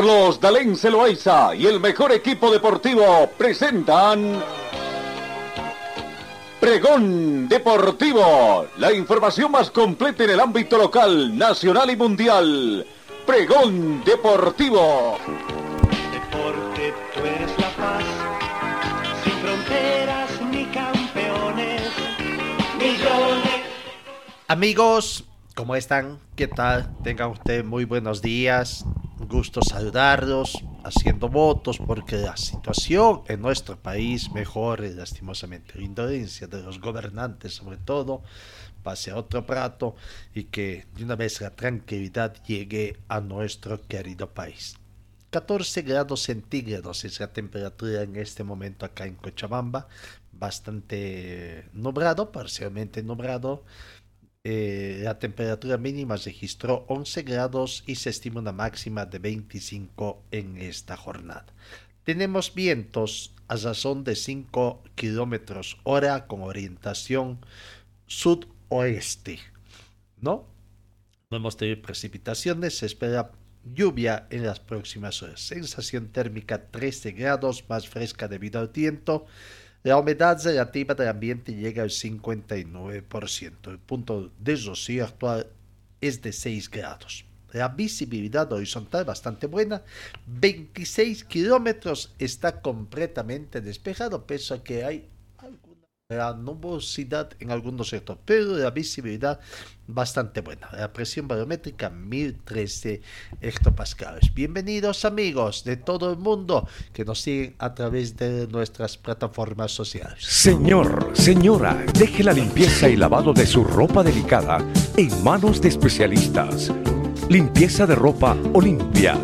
Carlos Dalén Celoaiza y el mejor equipo deportivo presentan Pregón Deportivo, la información más completa en el ámbito local, nacional y mundial. Pregón Deportivo. Deporte, tú eres la paz, sin fronteras ni campeones, millones. Amigos, ¿cómo están? ¿Qué tal? Tengan ustedes muy buenos días. Gusto saludarlos, haciendo votos porque la situación en nuestro país mejore lastimosamente. La indolencia de los gobernantes, sobre todo, pase a otro plato y que de una vez la tranquilidad llegue a nuestro querido país. 14 grados centígrados es la temperatura en este momento acá en Cochabamba, bastante nublado, parcialmente nublado. Eh, la temperatura mínima registró 11 grados y se estima una máxima de 25 en esta jornada. Tenemos vientos a razón de 5 kilómetros hora con orientación sudoeste, ¿no? No hemos tenido precipitaciones, se espera lluvia en las próximas horas. Sensación térmica 13 grados, más fresca debido al viento. La humedad relativa del ambiente llega al 59%. El punto de rocío actual es de 6 grados. La visibilidad horizontal bastante buena. 26 kilómetros está completamente despejado, pese a que hay la nubosidad en algunos sectores, pero la visibilidad bastante buena. La presión barométrica 1013 hectopascales. Bienvenidos amigos de todo el mundo que nos siguen a través de nuestras plataformas sociales. Señor, señora, deje la limpieza y lavado de su ropa delicada en manos de especialistas. Limpieza de ropa Olimpia.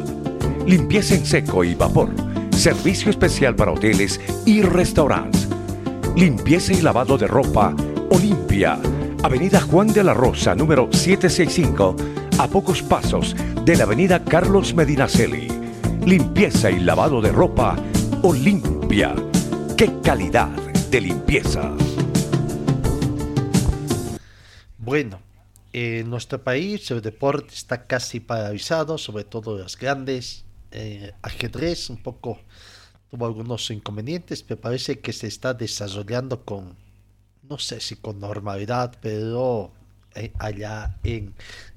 Limpieza en seco y vapor. Servicio especial para hoteles y restaurantes limpieza y lavado de ropa Olimpia. Avenida Juan de la Rosa, número 765, a pocos pasos de la Avenida Carlos Medinaceli. Limpieza y lavado de ropa Olimpia. ¡Qué calidad de limpieza! Bueno, en nuestro país el deporte está casi paralizado, sobre todo las grandes. Eh, ajedrez un poco tuvo algunos inconvenientes, me parece que se está desarrollando con, no sé si con normalidad, pero eh, allá en,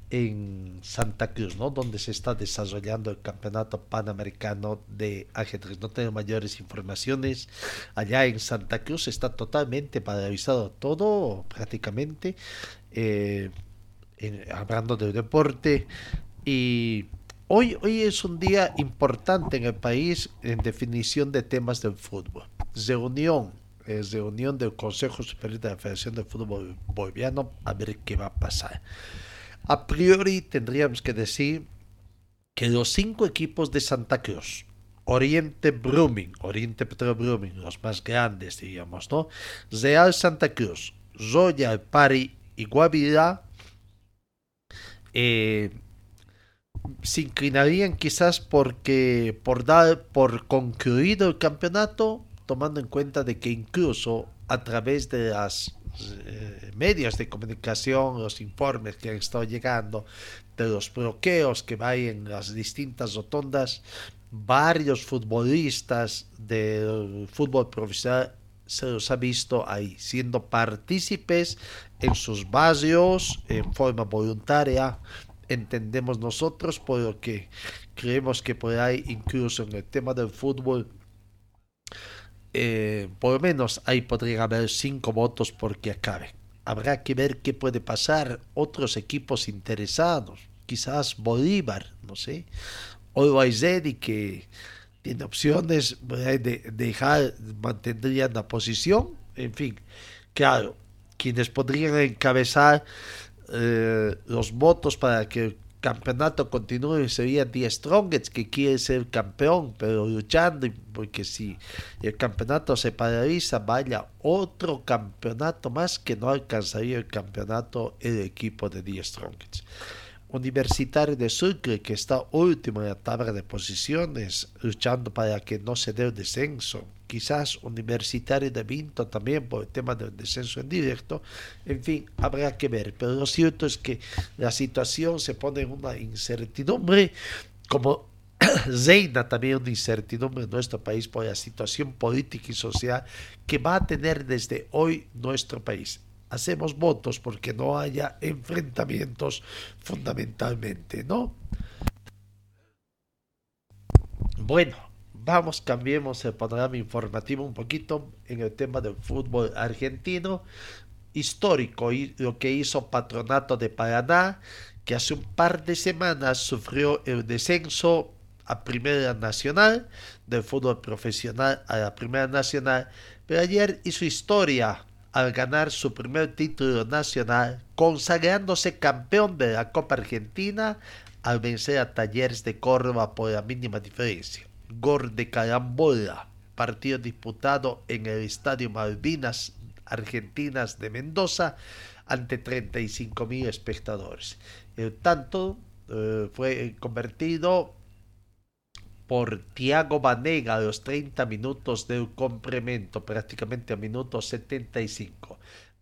en Santa Cruz, ¿no? Donde se está desarrollando el campeonato panamericano de ajedrez. No tengo mayores informaciones. Allá en Santa Cruz está totalmente paralizado todo, prácticamente, eh, hablando del deporte. Y Hoy, hoy es un día importante en el país en definición de temas del fútbol. Reunión, es reunión del Consejo Superior de la Federación de Fútbol Boliviano, a ver qué va a pasar. A priori tendríamos que decir que los cinco equipos de Santa Cruz, Oriente Brumming, Oriente Petro Brumming, los más grandes, digamos, ¿no? Real Santa Cruz, Royal Pari y Guavirá, eh, se inclinarían quizás porque por dar por concluido el campeonato, tomando en cuenta de que incluso a través de las eh, medios de comunicación, los informes que han estado llegando, de los bloqueos que hay en las distintas rotondas, varios futbolistas del fútbol profesional se los ha visto ahí, siendo partícipes en sus barrios en forma voluntaria, entendemos nosotros, por lo que creemos que por ahí, incluso en el tema del fútbol, eh, por lo menos ahí podrían haber cinco votos porque acabe. Habrá que ver qué puede pasar. Otros equipos interesados, quizás Bolívar, no sé, o y que tiene opciones de dejar, mantendrían la posición, en fin, claro, quienes podrían encabezar eh, los votos para que campeonato continúe sería The Strongest que quiere ser campeón, pero luchando, porque si el campeonato se paraliza, vaya otro campeonato más que no alcanzaría el campeonato el equipo de The Strongest. Universitario de Sucre, que está último en la tabla de posiciones, luchando para que no se dé el descenso. Quizás Universitario de Vinto también por el tema del descenso en directo. En fin, habrá que ver. Pero lo cierto es que la situación se pone en una incertidumbre, como reina también una incertidumbre en nuestro país por la situación política y social que va a tener desde hoy nuestro país hacemos votos porque no haya enfrentamientos fundamentalmente, ¿no? Bueno, vamos, cambiemos el panorama informativo un poquito en el tema del fútbol argentino histórico y lo que hizo Patronato de Paraná, que hace un par de semanas sufrió el descenso a Primera Nacional, del fútbol profesional a la Primera Nacional, pero ayer hizo historia al ganar su primer título nacional, consagrándose campeón de la Copa Argentina al vencer a Talleres de Córdoba por la mínima diferencia. Gol de carambola, partido disputado en el Estadio Malvinas Argentinas de Mendoza ante 35 mil espectadores. El tanto eh, fue convertido por Tiago Banega a los 30 minutos del complemento, prácticamente a minuto 75.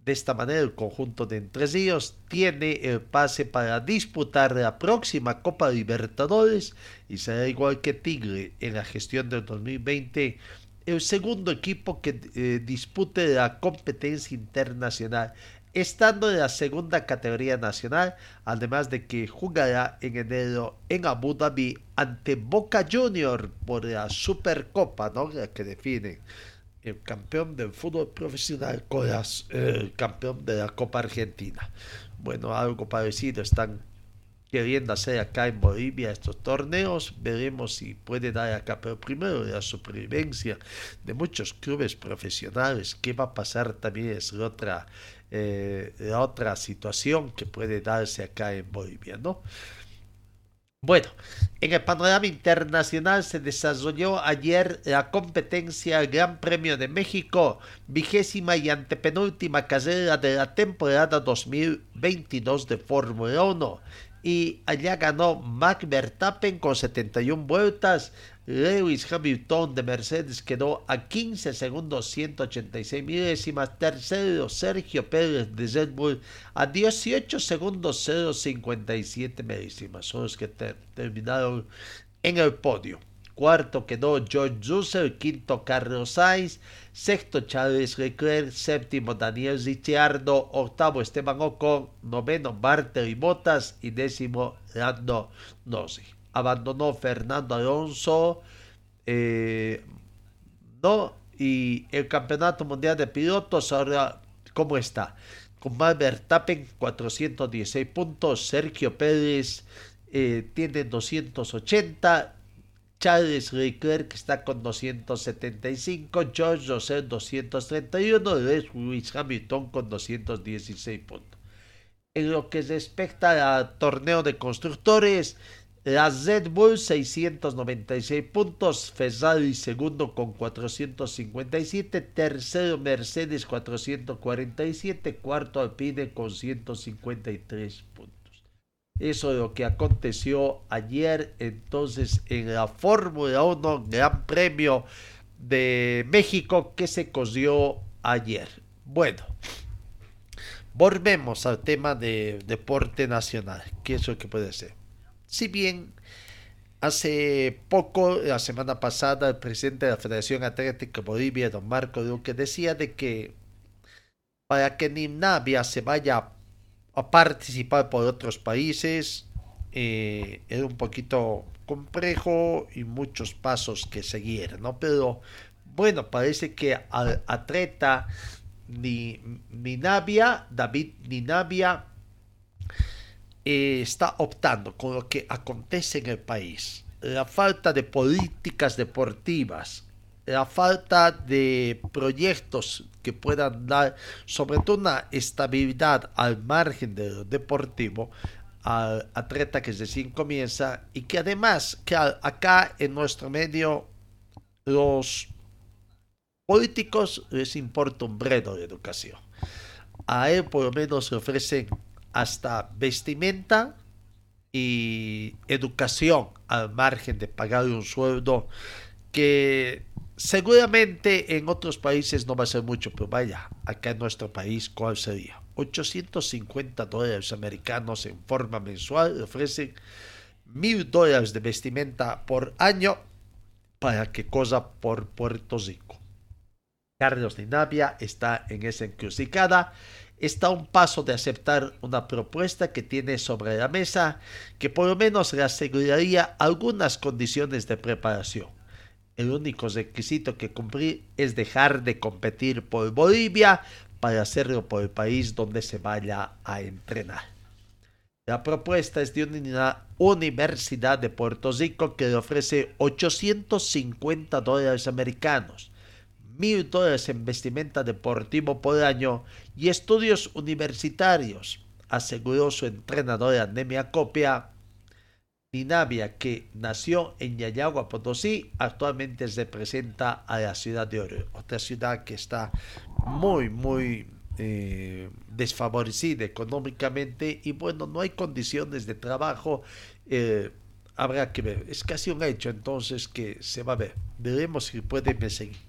De esta manera, el conjunto de Entre Ríos tiene el pase para disputar la próxima Copa Libertadores y será igual que Tigre en la gestión del 2020 el segundo equipo que eh, dispute la competencia internacional estando en la segunda categoría nacional, además de que jugará en enero en Abu Dhabi ante Boca Junior por la Supercopa, ¿no? La que define el campeón del fútbol profesional con el campeón de la Copa Argentina. Bueno, algo parecido están queriendo hacer acá en Bolivia estos torneos. Veremos si puede dar acá, pero primero la supervivencia de muchos clubes profesionales. ¿Qué va a pasar también es otra eh, otra situación que puede darse acá en Bolivia, ¿no? Bueno, en el panorama internacional se desarrolló ayer la competencia Gran Premio de México, vigésima y antepenúltima carrera de la temporada 2022 de Fórmula 1. Y allá ganó Max Verstappen con 71 vueltas, Lewis Hamilton de Mercedes quedó a 15 segundos 186 milésimas. Tercero Sergio Pérez de Red Bull a 18 segundos 057 milésimas. Son los que terminaron en el podio. Cuarto quedó George Russell, quinto Carlos Sainz, sexto Charles Leclerc, séptimo Daniel Ricciardo, octavo Esteban Ocon, noveno y Bottas y décimo Lando Norris abandonó Fernando Alonso, eh, ¿no? Y el Campeonato Mundial de Pilotos ahora, ¿cómo está? Con Max Verstappen 416 puntos, Sergio Pérez eh, tiene 280, Charles Leclerc está con 275, George Russell 231, Lewis Hamilton con 216 puntos. En lo que respecta al torneo de constructores, la Red Bull 696 puntos, Ferrari segundo con 457, tercero Mercedes 447, cuarto Alpine con 153 puntos. Eso es lo que aconteció ayer entonces en la Fórmula 1 Gran Premio de México que se cogió ayer. Bueno, volvemos al tema de deporte nacional. ¿Qué es lo que puede ser? Si bien hace poco, la semana pasada, el presidente de la Federación Atlética Bolivia, don Marco Duque, decía de que para que Nimnavia se vaya a participar por otros países, eh, era un poquito complejo y muchos pasos que seguir, ¿no? Pero bueno, parece que al atleta Ninavia, David Ninavia, eh, está optando con lo que acontece en el país, la falta de políticas deportivas, la falta de proyectos que puedan dar sobre todo una estabilidad al margen de lo deportivo, al atleta que recién comienza y que además que acá en nuestro medio los políticos les importa un bredo de educación. A él por lo menos le ofrecen hasta vestimenta y educación al margen de pagar un sueldo que seguramente en otros países no va a ser mucho, pero vaya, acá en nuestro país, ¿cuál sería? 850 dólares americanos en forma mensual, ofrecen mil dólares de vestimenta por año para que cosa por Puerto Rico. Carlos Ninavia está en esa encrucijada, está a un paso de aceptar una propuesta que tiene sobre la mesa que por lo menos le aseguraría algunas condiciones de preparación. El único requisito que cumplir es dejar de competir por Bolivia para hacerlo por el país donde se vaya a entrenar. La propuesta es de una universidad de Puerto Rico que le ofrece 850 dólares americanos, mil dólares en vestimenta deportivo por año y estudios universitarios, aseguró su entrenadora Nemia Copia. Ninavia, que nació en Yayagua, Potosí, actualmente representa a la ciudad de Oro, otra ciudad que está muy, muy eh, desfavorecida económicamente y bueno, no hay condiciones de trabajo. Eh, habrá que ver, es casi un hecho entonces que se va a ver. Veremos si puede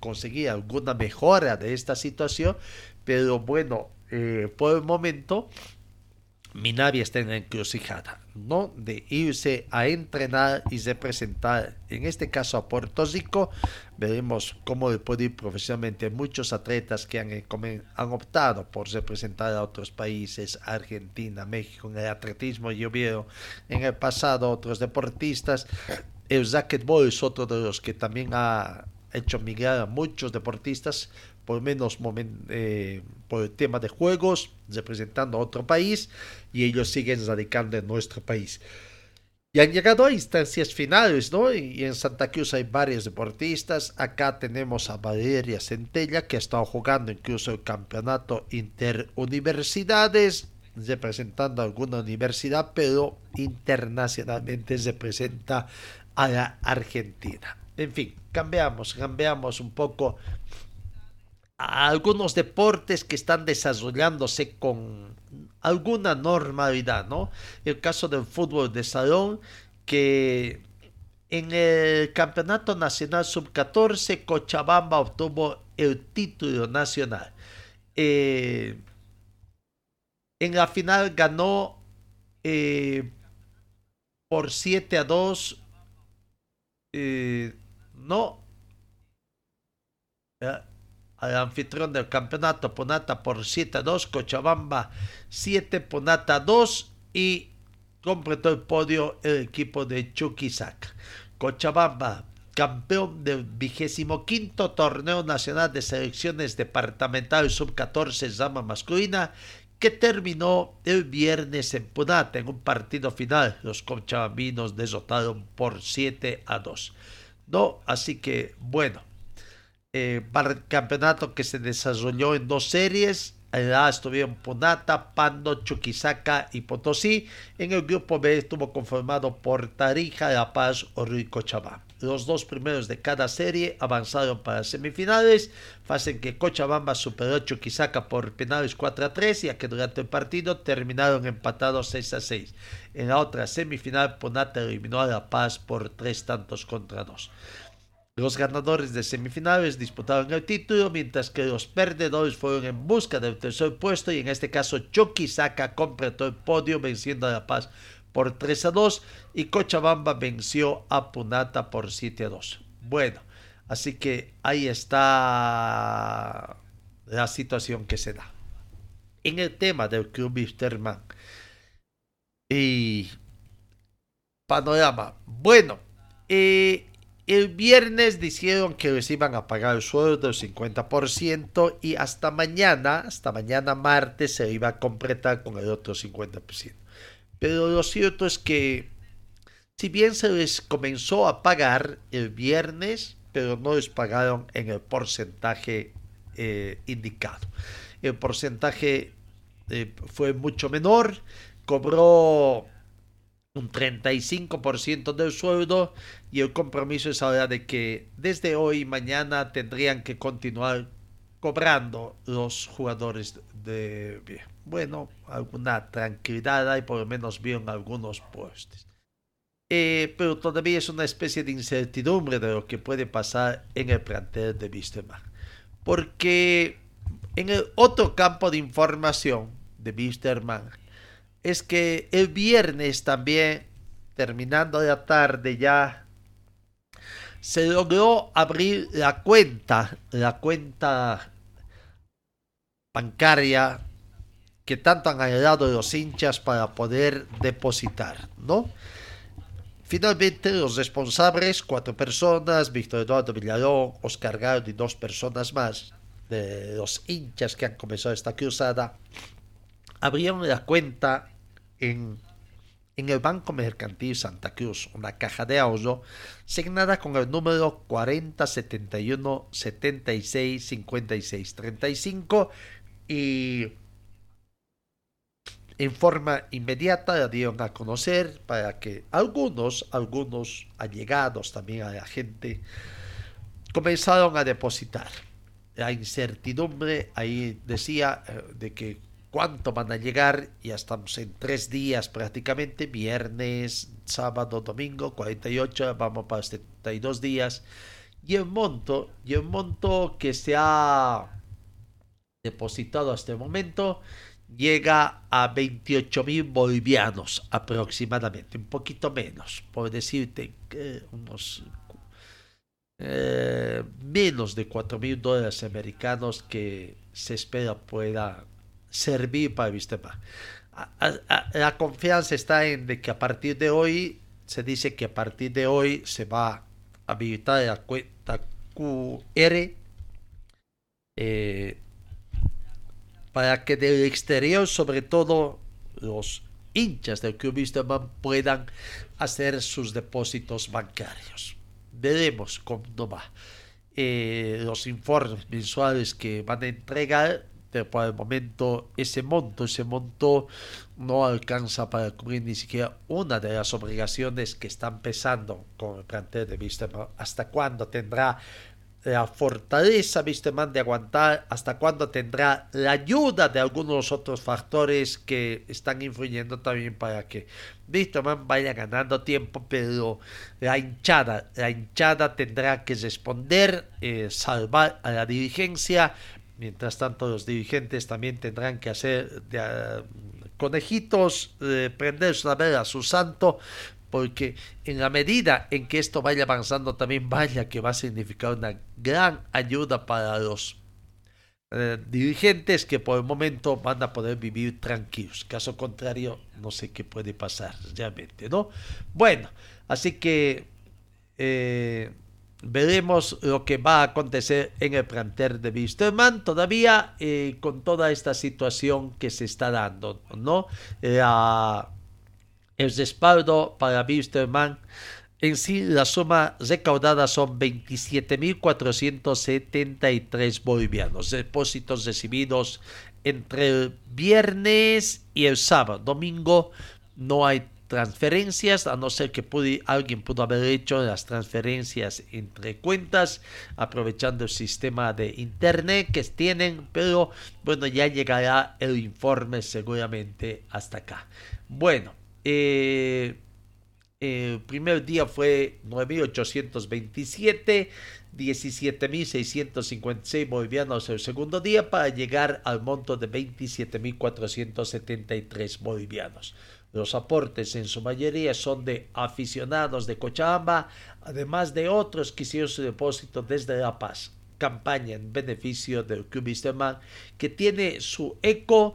conseguir alguna mejora de esta situación, pero bueno, eh, por el momento Minavia está en la encrucijada, ¿no? De irse a entrenar y representar, en este caso a Puerto Rico. Veremos cómo le puede ir profesionalmente. Muchos atletas que han, han optado por representar a otros países, Argentina, México, en el atletismo, yo vieron en el pasado otros deportistas. El racquetball es otro de los que también ha hecho migrar a muchos deportistas por menos eh, por el tema de juegos, representando a otro país, y ellos siguen radicando en nuestro país. Y han llegado a instancias finales, ¿no? Y en Santa Cruz hay varios deportistas. Acá tenemos a Valeria Centella, que ha estado jugando incluso el campeonato interuniversidades, representando a alguna universidad, pero internacionalmente representa a la Argentina. En fin, cambiamos, cambiamos un poco algunos deportes que están desarrollándose con alguna normalidad, ¿no? El caso del fútbol de salón, que en el Campeonato Nacional Sub-14, Cochabamba obtuvo el título nacional. Eh, en la final ganó eh, por 7 a 2. Eh, no al anfitrión del campeonato Ponata por 7 a 2, Cochabamba 7, Ponata 2 y completó el podio el equipo de Chuquisaca. Cochabamba, campeón del vigésimo quinto torneo nacional de selecciones departamental sub-14 Zama masculina, que terminó el viernes en Punata en un partido final. Los cochabambinos derrotaron por 7 a 2. No, así que bueno, eh, el campeonato que se desarrolló en dos series. En A estuvieron Punata, Pando, Chuquisaca y Potosí. En el grupo B estuvo conformado por Tarija, La Paz, Oruro y Cochabamba. Los dos primeros de cada serie avanzaron para semifinales, fase en que Cochabamba superó a Chuquisaca por penales 4 a 3, ya que durante el partido terminaron empatados 6 a 6. En la otra semifinal, Punata eliminó a La Paz por tres tantos contra dos. Los ganadores de semifinales disputaron el título, mientras que los perdedores fueron en busca del tercer puesto y en este caso Chuquisaca completó el podio venciendo a La Paz por 3 a 2 y Cochabamba venció a Punata por 7 a 2. Bueno, así que ahí está la situación que se da. En el tema del Club Wisterman y panorama, bueno, eh, el viernes dijeron que les iban a pagar el sueldo del 50% y hasta mañana, hasta mañana martes, se iba a completar con el otro 50%. Pero lo cierto es que, si bien se les comenzó a pagar el viernes, pero no les pagaron en el porcentaje eh, indicado. El porcentaje eh, fue mucho menor, cobró un 35% del sueldo y el compromiso es ahora de que desde hoy y mañana tendrían que continuar cobrando los jugadores de bueno alguna tranquilidad y por lo menos bien algunos puestos eh, pero todavía es una especie de incertidumbre de lo que puede pasar en el plantel de Wisterman porque en el otro campo de información de Wisterman es que el viernes también, terminando la tarde ya, se logró abrir la cuenta, la cuenta bancaria que tanto han ayudado los hinchas para poder depositar, ¿no? Finalmente, los responsables, cuatro personas, Víctor Eduardo Villarón, Oscar Gardo y dos personas más, de los hinchas que han comenzado esta cruzada, abrieron la cuenta en, en el Banco Mercantil Santa Cruz, una caja de ahorro signada con el número 40 71 76 56 35 y en forma inmediata la dieron a conocer para que algunos, algunos allegados también a la gente, comenzaron a depositar. La incertidumbre ahí decía eh, de que cuánto van a llegar, ya estamos en tres días prácticamente, viernes, sábado, domingo, 48, vamos para 72 días, y el monto, y el monto que se ha depositado hasta el momento llega a 28 mil bolivianos aproximadamente, un poquito menos, por decirte unos eh, menos de 4 mil dólares americanos que se espera pueda servir para el sistema. La confianza está en de que a partir de hoy, se dice que a partir de hoy se va a habilitar la cuenta QR eh, para que del exterior, sobre todo los hinchas del Club puedan hacer sus depósitos bancarios. Veremos cómo va. Eh, los informes mensuales que van a entregar por el momento ese monto, ese monto no alcanza para cubrir ni siquiera una de las obligaciones que están pesando con el plantel de Wisterman. ¿Hasta cuándo tendrá la fortaleza Wisterman de aguantar? ¿Hasta cuándo tendrá la ayuda de algunos otros factores que están influyendo también para que Wisterman vaya ganando tiempo? Pero la hinchada, la hinchada tendrá que responder, eh, salvar a la dirigencia, Mientras tanto, los dirigentes también tendrán que hacer de, conejitos, eh, prender una vela a su santo, porque en la medida en que esto vaya avanzando, también vaya que va a significar una gran ayuda para los eh, dirigentes que por el momento van a poder vivir tranquilos. Caso contrario, no sé qué puede pasar realmente, ¿no? Bueno, así que. Eh, veremos lo que va a acontecer en el plantel de Wisterman todavía eh, con toda esta situación que se está dando, ¿no? el respaldo para Wisterman en sí la suma recaudada son 27.473 bolivianos, depósitos recibidos entre el viernes y el sábado, domingo no hay transferencias, a no ser que alguien pudo haber hecho las transferencias entre cuentas, aprovechando el sistema de internet que tienen, pero bueno, ya llegará el informe seguramente hasta acá. Bueno, eh, el primer día fue 9.827, 17.656 bolivianos el segundo día para llegar al monto de 27.473 bolivianos. Los aportes en su mayoría son de aficionados de Cochabamba, además de otros que hicieron su depósito desde La Paz. Campaña en beneficio del Club que tiene su eco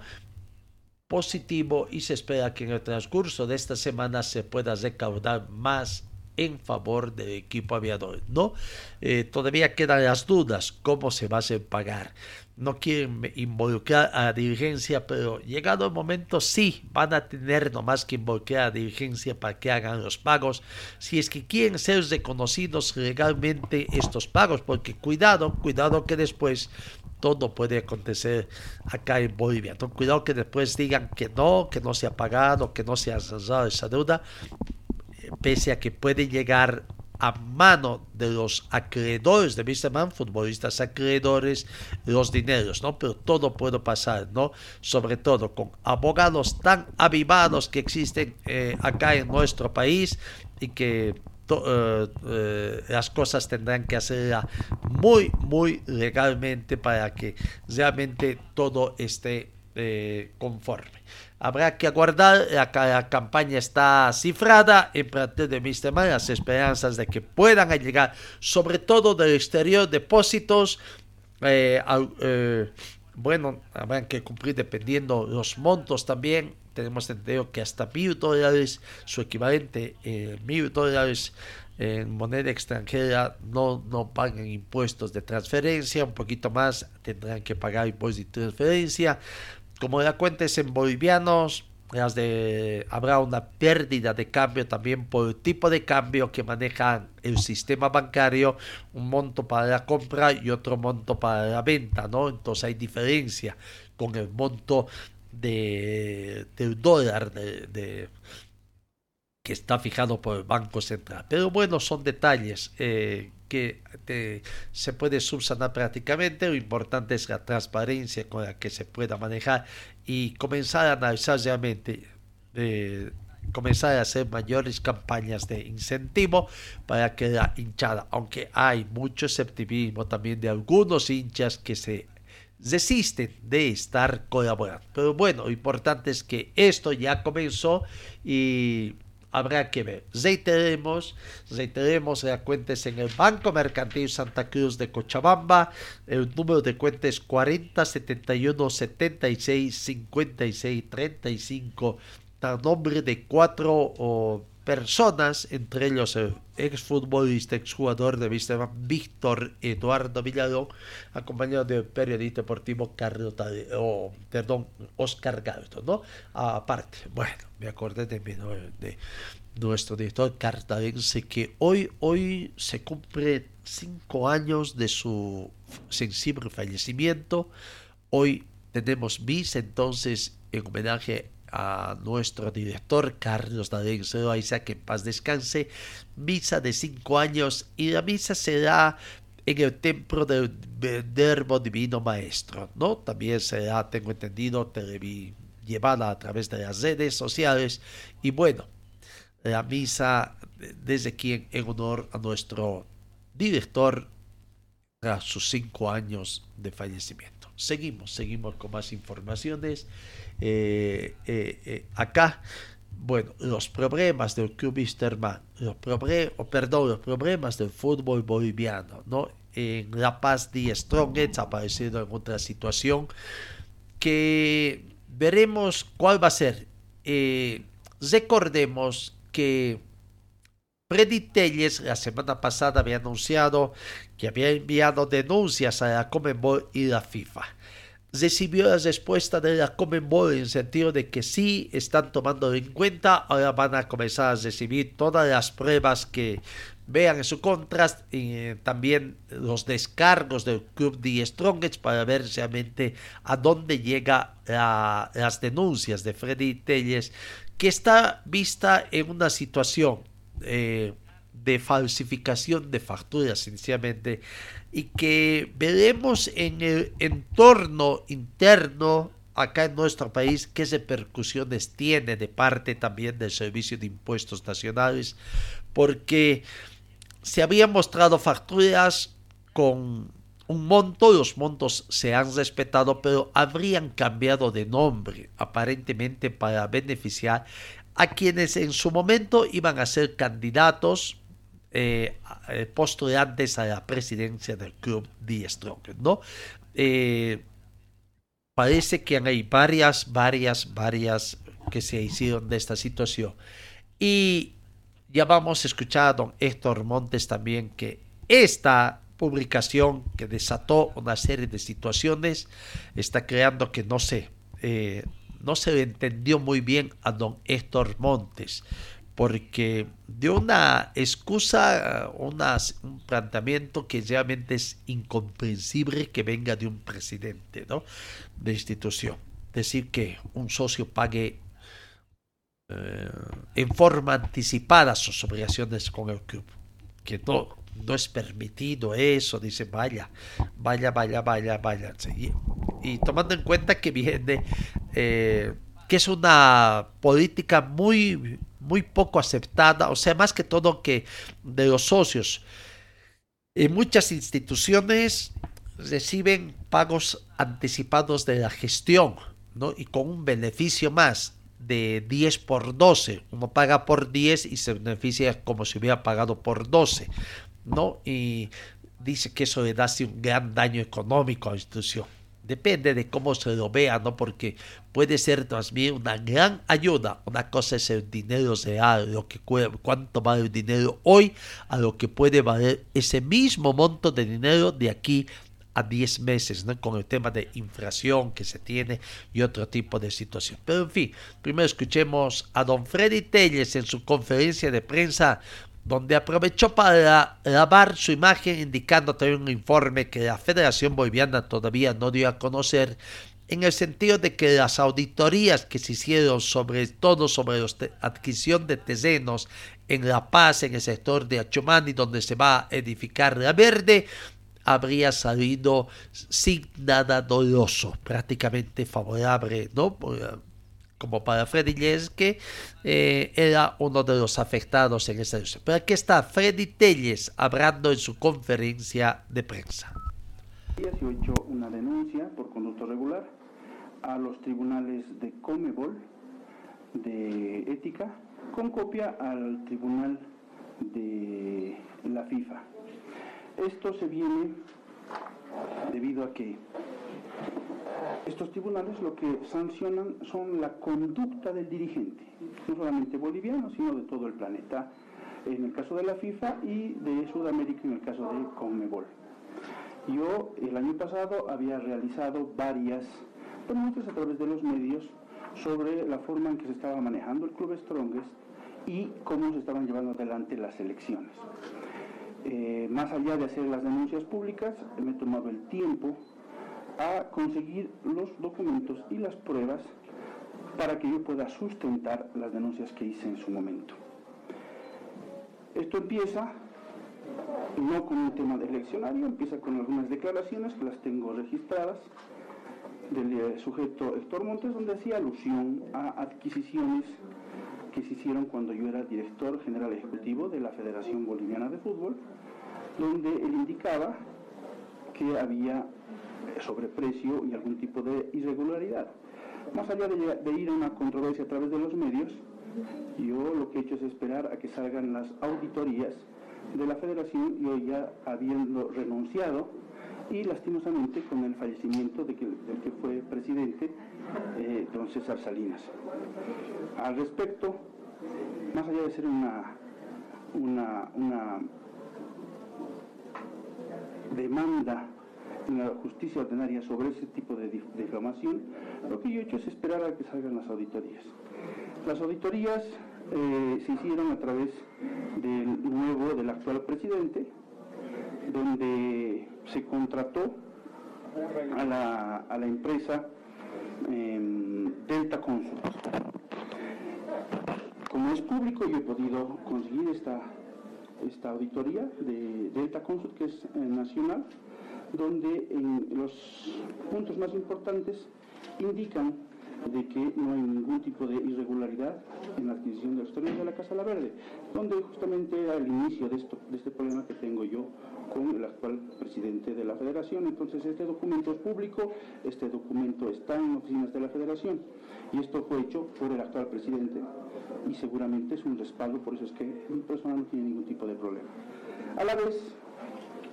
positivo y se espera que en el transcurso de esta semana se pueda recaudar más en favor del equipo aviador. No, eh, todavía quedan las dudas cómo se va a hacer pagar no quieren involucrar a la pero llegado el momento sí van a tener nomás que involucrar a la para que hagan los pagos, si es que quieren ser reconocidos legalmente estos pagos, porque cuidado, cuidado que después todo puede acontecer acá en Bolivia. Entonces, cuidado que después digan que no, que no se ha pagado, que no se ha cerrado esa deuda, eh, pese a que puede llegar a mano de los acreedores de Mr. futbolistas acreedores, los dineros, ¿no? Pero todo puede pasar, ¿no? Sobre todo con abogados tan avivados que existen eh, acá en nuestro país y que eh, eh, las cosas tendrán que hacerla muy, muy legalmente para que realmente todo esté conforme. Habrá que aguardar, la, la, campaña está cifrada en parte de mis temas, las esperanzas de que puedan llegar, sobre todo del exterior, depósitos. bueno, habrán que cumplir dependiendo los montos también tenemos entendido que hasta mil dólares, su equivalente eh, mil dólares en moneda extranjera, no, no pagan impuestos de transferencia, un poquito más tendrán que pagar impuestos de transferencia. Como la cuenta es en bolivianos, habrá una pérdida de cambio también por el tipo de cambio que maneja el sistema bancario, un monto para la compra y otro monto para la venta, ¿no? Entonces hay diferencia con el monto de, del dólar que está fijado por el Banco Central. Pero bueno, son detalles eh, que se puede subsanar prácticamente. Lo importante es la transparencia con la que se pueda manejar y comenzar a analizar realmente. Eh, comenzar a hacer mayores campañas de incentivo para que la hinchada, aunque hay mucho escepticismo también de algunos hinchas que se desisten de estar colaborando. Pero bueno, lo importante es que esto ya comenzó y habrá que ver. Reiteremos, reiteremos la cuenta es en el Banco Mercantil Santa Cruz de Cochabamba. El número de cuenta es 40 71 76 56 35. A nombre de cuatro o personas, entre ellos el exfutbolista, exjugador de Vista, Víctor Eduardo Villalón, acompañado del periodista deportivo Carlos o, perdón, Oscar Galto, ¿no? Aparte, bueno, me acordé de, de nuestro director cartalense que hoy, hoy se cumple cinco años de su sensible fallecimiento. Hoy tenemos bis, entonces, en homenaje a nuestro director Carlos D'Alenzo Isaac que en paz descanse, misa de cinco años y la misa será en el templo del Verbo Divino Maestro, ¿no? También será, tengo entendido, llevada a través de las redes sociales y bueno, la misa desde aquí en honor a nuestro director a sus cinco años de fallecimiento. Seguimos, seguimos con más informaciones. Eh, eh, eh, acá, bueno, los problemas del club Wisterman, los perdón, los problemas del fútbol boliviano, ¿no? En La Paz, de Strongets ha aparecido en otra situación que veremos cuál va a ser. recordemos que Freddy Telles la semana pasada había anunciado que había enviado denuncias a la Comembol y la FIFA recibió la respuesta de la Comenbol en sentido de que sí están tomando en cuenta, ahora van a comenzar a recibir todas las pruebas que vean en su contrast y también los descargos del club de Strongest para ver realmente a dónde llega las denuncias de Freddy Telles que está vista en una situación eh, de falsificación de facturas sencillamente y que veremos en el entorno interno acá en nuestro país qué repercusiones tiene de parte también del Servicio de Impuestos Nacionales, porque se habían mostrado facturas con un monto, los montos se han respetado, pero habrían cambiado de nombre, aparentemente para beneficiar a quienes en su momento iban a ser candidatos eh, eh, postulantes a la presidencia del club de Strong, ¿no? Eh, parece que hay varias, varias, varias que se hicieron de esta situación. Y ya vamos a escuchar a don Héctor Montes también que esta publicación que desató una serie de situaciones está creando que no sé, no se entendió muy bien a don Héctor Montes porque de una excusa, un planteamiento que realmente es incomprensible que venga de un presidente ¿no? de institución. Decir que un socio pague eh, en forma anticipada sus obligaciones con el club, que no, no es permitido eso, dice, vaya, vaya, vaya, vaya, vaya. Y, tomando en cuenta que viene, eh, que es una política muy muy poco aceptada, o sea, más que todo que de los socios. En muchas instituciones reciben pagos anticipados de la gestión, ¿no? Y con un beneficio más de 10 por 12. Uno paga por 10 y se beneficia como si hubiera pagado por 12, ¿no? Y dice que eso le da un gran daño económico a la institución. Depende de cómo se lo vea, ¿no? Porque puede ser también una gran ayuda. Una cosa es el dinero real, lo que cuánto vale el dinero hoy, a lo que puede valer ese mismo monto de dinero de aquí a 10 meses, ¿no? Con el tema de inflación que se tiene y otro tipo de situación. Pero en fin, primero escuchemos a don Freddy Telles en su conferencia de prensa donde aprovechó para lavar su imagen indicando también un informe que la Federación Boliviana todavía no dio a conocer en el sentido de que las auditorías que se hicieron sobre todo sobre la adquisición de terrenos en La Paz, en el sector de Achumani, donde se va a edificar la verde, habría salido sin nada doloso, prácticamente favorable, ¿no? Como para Freddy Telles, que eh, era uno de los afectados en esta situación. Pero aquí está Freddy Telles hablando en su conferencia de prensa. Se ha hecho una denuncia por conducto regular a los tribunales de Comebol de ética con copia al tribunal de la FIFA. Esto se viene debido a que estos tribunales lo que sancionan son la conducta del dirigente, no solamente boliviano, sino de todo el planeta, en el caso de la FIFA y de Sudamérica en el caso de Conmebol. Yo el año pasado había realizado varias denuncias a través de los medios sobre la forma en que se estaba manejando el Club Strongest y cómo se estaban llevando adelante las elecciones. Eh, más allá de hacer las denuncias públicas, me he tomado el tiempo a conseguir los documentos y las pruebas para que yo pueda sustentar las denuncias que hice en su momento. Esto empieza no con un tema de eleccionario, empieza con algunas declaraciones que las tengo registradas del eh, sujeto Héctor Montes, donde hacía alusión a adquisiciones que se hicieron cuando yo era director general ejecutivo de la Federación Boliviana de Fútbol, donde él indicaba que había sobreprecio y algún tipo de irregularidad. Más allá de, ir a una controversia a través de los medios, yo lo que he hecho es esperar a que salgan las auditorías de la federación, yo ya habiendo renunciado y lastimosamente con el fallecimiento de que, del que fue presidente, eh, don César Salinas. Al respecto, más allá de ser una, una, una demanda la justicia ordinaria sobre ese tipo de difamación, lo que yo he hecho es esperar a que salgan las auditorías. Las auditorías eh, se hicieron a través del nuevo, del actual presidente, donde se contrató a la, a la empresa em, Delta Consult. Como es público, yo he podido conseguir esta, esta auditoría de Delta Consult, que es eh, nacional, donde en los puntos más importantes indican de que no hay ningún tipo de irregularidad en la adquisición de los terrenos de la Casa La Verde, donde justamente era el inicio de, esto, de este problema que tengo yo con el actual presidente de la federación. Entonces este documento es público, este documento está en oficinas de la federación y esto fue hecho por el actual presidente y seguramente es un respaldo, por eso es que mi persona no tiene ningún tipo de problema. A la vez,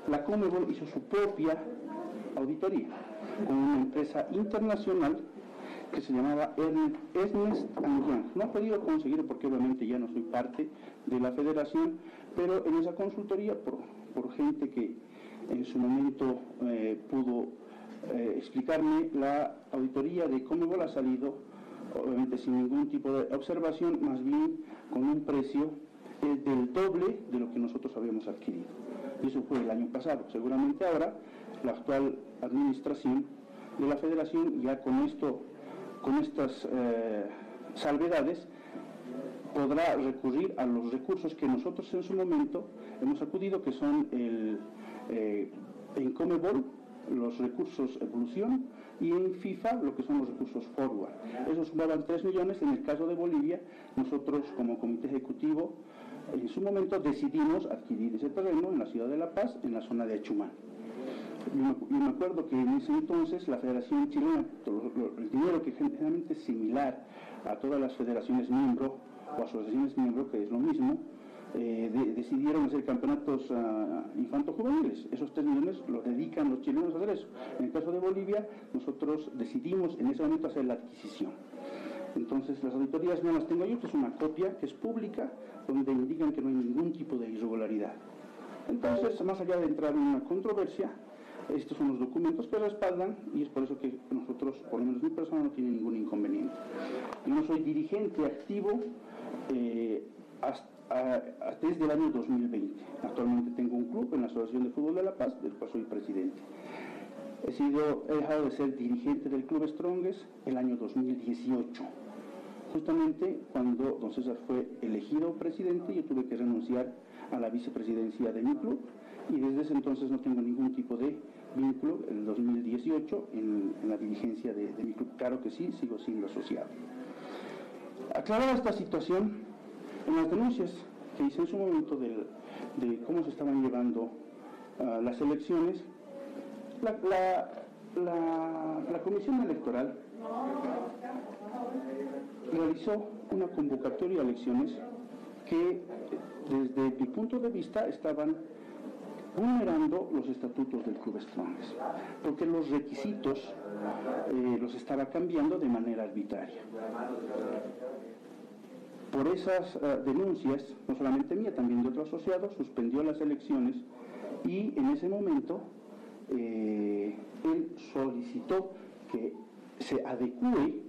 la Comebol hizo su propia auditoría con una empresa internacional que se llamaba Ernest Young. No he podido conseguir porque obviamente ya no soy parte de la federación, pero en esa consultoría, por, gente que en su momento eh, pudo eh, explicarme, la auditoría de Comebol ha salido obviamente sin ningún tipo de observación, más bien con un precio eh, del doble de lo que nosotros habíamos adquirido. Eso fue el año pasado. Seguramente ahora la actual administración de la federación ya con esto, con estas eh, salvedades, podrá recurrir a los recursos que nosotros en su momento hemos acudido, que son el, eh, en Comebol, los recursos evolución y en FIFA lo que son los recursos forward. Esos sumaban 3 millones, en el caso de Bolivia nosotros como comité ejecutivo en su momento decidimos adquirir ese terreno en la ciudad de La Paz, en la zona de Achumán. Yo me acuerdo que en ese entonces la Federación Chilena, el dinero que generalmente es similar a todas las federaciones miembros o asociaciones miembros, que es lo mismo, eh, decidieron hacer campeonatos uh, infanto-juveniles. Esos tres millones los dedican los chilenos a hacer eso. En el caso de Bolivia, nosotros decidimos en ese momento hacer la adquisición. Entonces, las auditorías no las tengo yo, que es una copia que es pública, donde indican que no hay ningún tipo de irregularidad. Entonces, más allá de entrar en una controversia, estos son los documentos que respaldan y es por eso que nosotros, por lo menos mi persona, no tiene ningún inconveniente. No soy dirigente activo eh, desde el año 2020. Actualmente tengo un club en la Asociación de Fútbol de La Paz, del cual soy presidente. He, sido, he dejado de ser dirigente del Club Strongest el año 2018. Justamente cuando don César fue elegido presidente, yo tuve que renunciar a la vicepresidencia de mi club y desde ese entonces no tengo ningún tipo de vínculo, en el 2018, en, la dirigencia de, mi club. Claro que sí, sigo siendo asociado. Aclarada esta situación, en las denuncias que hice en su momento de, cómo se estaban llevando uh, las elecciones, la, Comisión Electoral realizó una convocatoria a elecciones que desde mi punto de vista estaban vulnerando los estatutos del Club Stronges, porque los requisitos eh, los estaba cambiando de manera arbitraria. Por esas uh, denuncias, no solamente mía, también de otro asociado, suspendió las elecciones y en ese momento eh, él solicitó que se adecue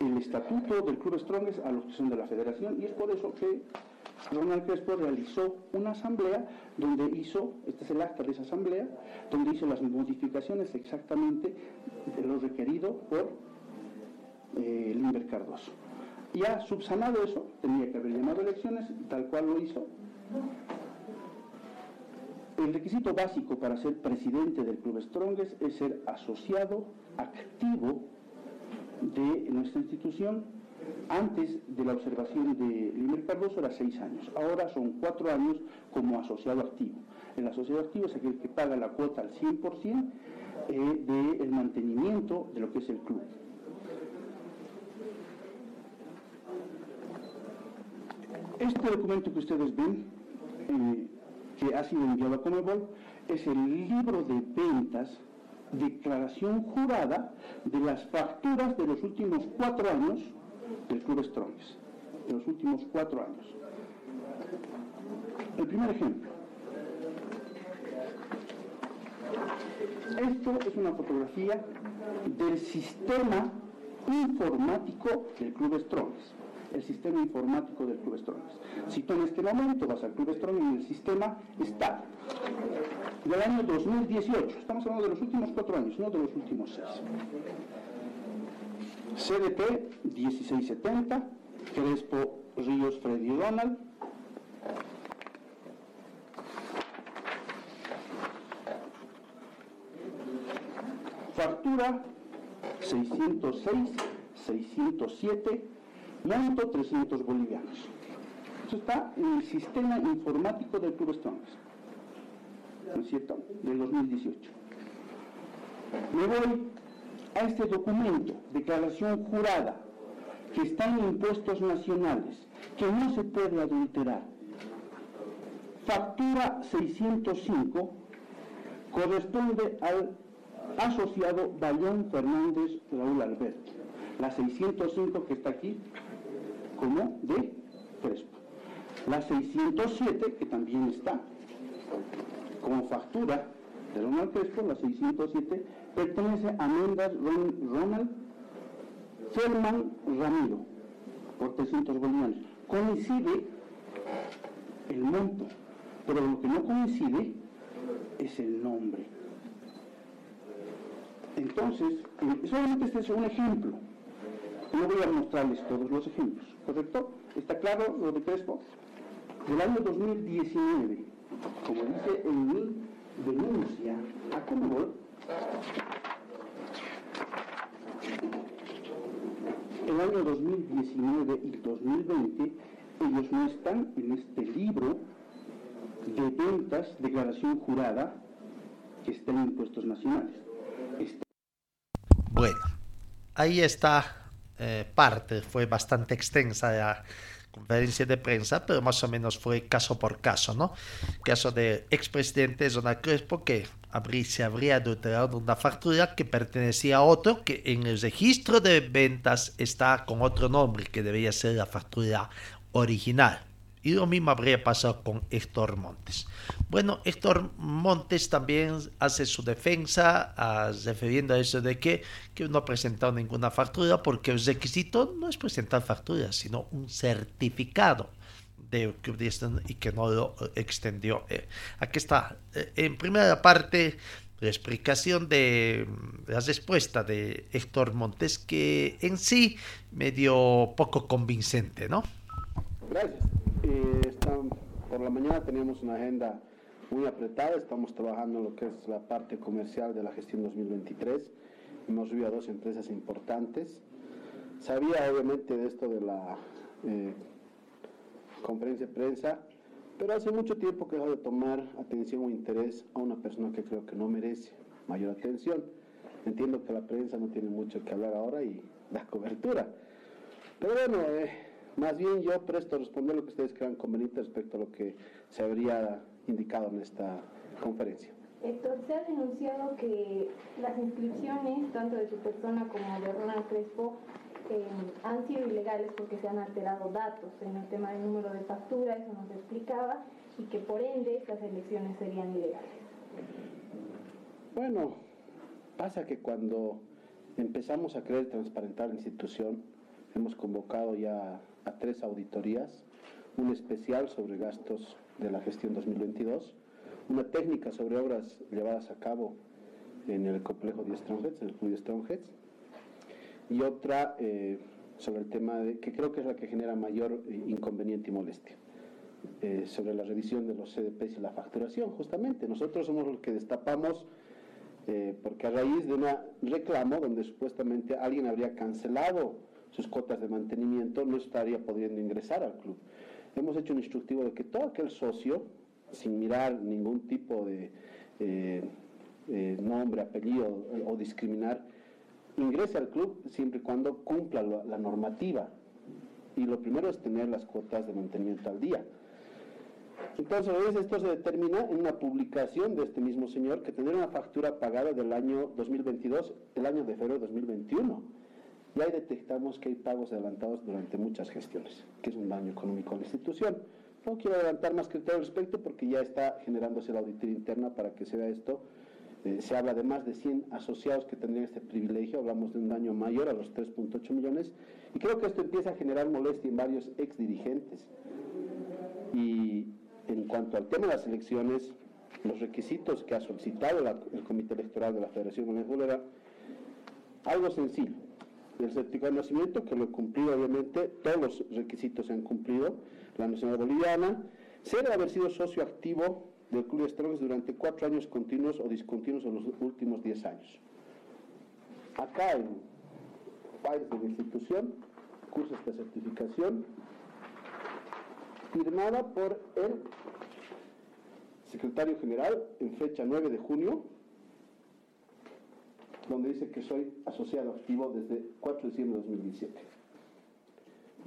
el estatuto del Club Strongest a los que de la federación y es por eso que Ronald Crespo realizó una asamblea donde hizo, este es el acta de esa asamblea, donde hizo las modificaciones exactamente de lo requerido por eh, Limber Cardoso. Y ha subsanado eso, tenía que haber llamado elecciones, tal cual lo hizo. El requisito básico para ser presidente del Club Strongest es ser asociado activo de nuestra institución. Antes de la observación de Limer Cardoso era seis años, ahora son cuatro años como asociado activo. El asociado activo es aquel que paga la cuota al 100% eh, del mantenimiento de lo que es el club. Este documento que ustedes ven, eh, que ha sido enviado a Comebol, es el libro de ventas, declaración jurada de las facturas de los últimos cuatro años del Club Strongs, de los últimos cuatro años. El primer ejemplo. Esto es una fotografía del sistema informático del Club Strongs el sistema informático del Club Strongs. Si tú en este momento vas al Club Strong y el sistema está del año 2018, estamos hablando de los últimos cuatro años, no de los últimos seis. CDT 1670, Crespo Ríos Freddy Donald, factura 606, 607, monto 300 bolivianos. Eso está en el sistema informático del Club ¿no es cierto?, del 2018. Me voy a este documento, declaración jurada, que está en impuestos nacionales, que no se puede adulterar. Factura 605 corresponde al asociado Bayón Fernández Raúl Alberto. La 605 que está aquí como de Crespo. La 607, que también está como factura de Ronald Crespo, la 607, pertenece a Mendas Ronald Selman Ramiro, por 300 bolivianos. Coincide el monto, pero lo que no coincide es el nombre. Entonces, eh, solamente este es un ejemplo. No voy a mostrarles todos los ejemplos, ¿correcto? ¿Está claro lo de Crespo? Del año 2019, como dice en mi denuncia a Comodoro, el año 2019 y 2020 ellos no están en este libro de ventas, declaración jurada, que está en impuestos nacionales. Bueno, ahí está eh, parte, fue bastante extensa la conferencia de prensa, pero más o menos fue caso por caso, ¿no? Caso de expresidente Zona Crespo que se habría adulterado una factura que pertenecía a otro que en el registro de ventas está con otro nombre que debería ser la factura original. Y lo mismo habría pasado con Héctor Montes. Bueno, Héctor Montes también hace su defensa ah, refiriendo a eso de que, que no ha presentado ninguna factura porque el requisito no es presentar factura, sino un certificado de que hubiesen- y que no lo eh, extendió. Eh, aquí está, eh, en primera parte, la explicación de mm, la respuesta de Héctor Montes, que en sí me dio poco convincente, ¿no? Gracias. Eh, por la mañana teníamos una agenda muy apretada, estamos trabajando en lo que es la parte comercial de la gestión 2023. Hemos subido a dos empresas importantes. Sabía obviamente de esto de la eh, conferencia de prensa, pero hace mucho tiempo que he dejado de tomar atención o interés a una persona que creo que no merece mayor atención. Entiendo que la prensa no tiene mucho que hablar ahora y da cobertura. Pero bueno, eh, más bien yo presto a responder lo que ustedes crean conveniente respecto a lo que se habría indicado en esta conferencia. Héctor, se ha denunciado que las inscripciones, tanto de su persona como de Ronald Crespo, eh, han sido ilegales porque se han alterado datos en el tema del número de factura, eso nos explicaba, y que por ende estas elecciones serían ilegales. Bueno, pasa que cuando empezamos a querer transparentar la institución, hemos convocado ya a tres auditorías, una especial sobre gastos de la gestión 2022, una técnica sobre obras llevadas a cabo en el complejo de Strongheads, en el club de Strongheads, y otra eh, sobre el tema de, que creo que es la que genera mayor eh, inconveniente y molestia, eh, sobre la revisión de los CDPs y la facturación, justamente. Nosotros somos los que destapamos, porque a raíz de un reclamo donde supuestamente alguien habría cancelado sus cuotas de mantenimiento, no estaría pudiendo ingresar al club. Hemos hecho un instructivo de que todo aquel socio, sin mirar ningún tipo de eh, eh, nombre, apellido eh, o discriminar, ingrese al club siempre y cuando cumpla la, la normativa. Y lo primero es tener las cuotas de mantenimiento al día. Entonces, esto se determina en una publicación de este mismo señor que tendría una factura pagada del año 2022, el año de febrero de 2021. Y ahí detectamos que hay pagos adelantados durante muchas gestiones, que es un daño económico a la institución. No quiero adelantar más criterio al respecto porque ya está generándose la auditoría interna para que se vea esto. Eh, se habla de más de 100 asociados que tendrían este privilegio, hablamos de un daño mayor a los 3.8 millones, y creo que esto empieza a generar molestia en varios ex dirigentes. Y en cuanto al tema de las elecciones, los requisitos que ha solicitado el Comité Electoral de la Federación Venezuela, algo sencillo. El certificado de nacimiento, que lo he cumplido obviamente, todos los requisitos se han cumplido, la nacionalidad boliviana, ser haber sido socio activo del Club de Strongs durante cuatro años continuos o discontinuos en los últimos diez años. Acá en país de la institución, cursa esta certificación, firmada por el secretario general en fecha 9 de junio, donde dice que soy asociado activo desde 4 de diciembre de 2017.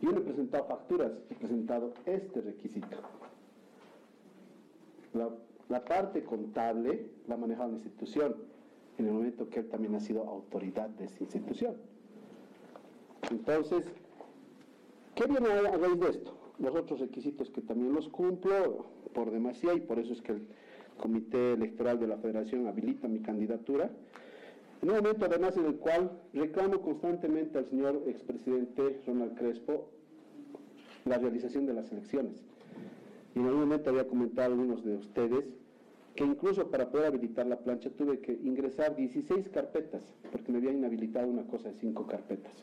Yo no he presentado facturas, he presentado este requisito. La, parte contable la ha manejado la institución en el momento que él también ha sido autoridad de esta institución. Entonces, ¿qué viene a a raíz de esto? Los otros requisitos que también los cumplo por demasía y por eso es que el Comité Electoral de la Federación habilita mi candidatura. En un momento además en el cual reclamo constantemente al señor expresidente Ronald Crespo la realización de las elecciones. Y en algún momento había comentado a algunos de ustedes que incluso para poder habilitar la plancha tuve que ingresar 16 carpetas, porque me habían inhabilitado una cosa de 5 carpetas,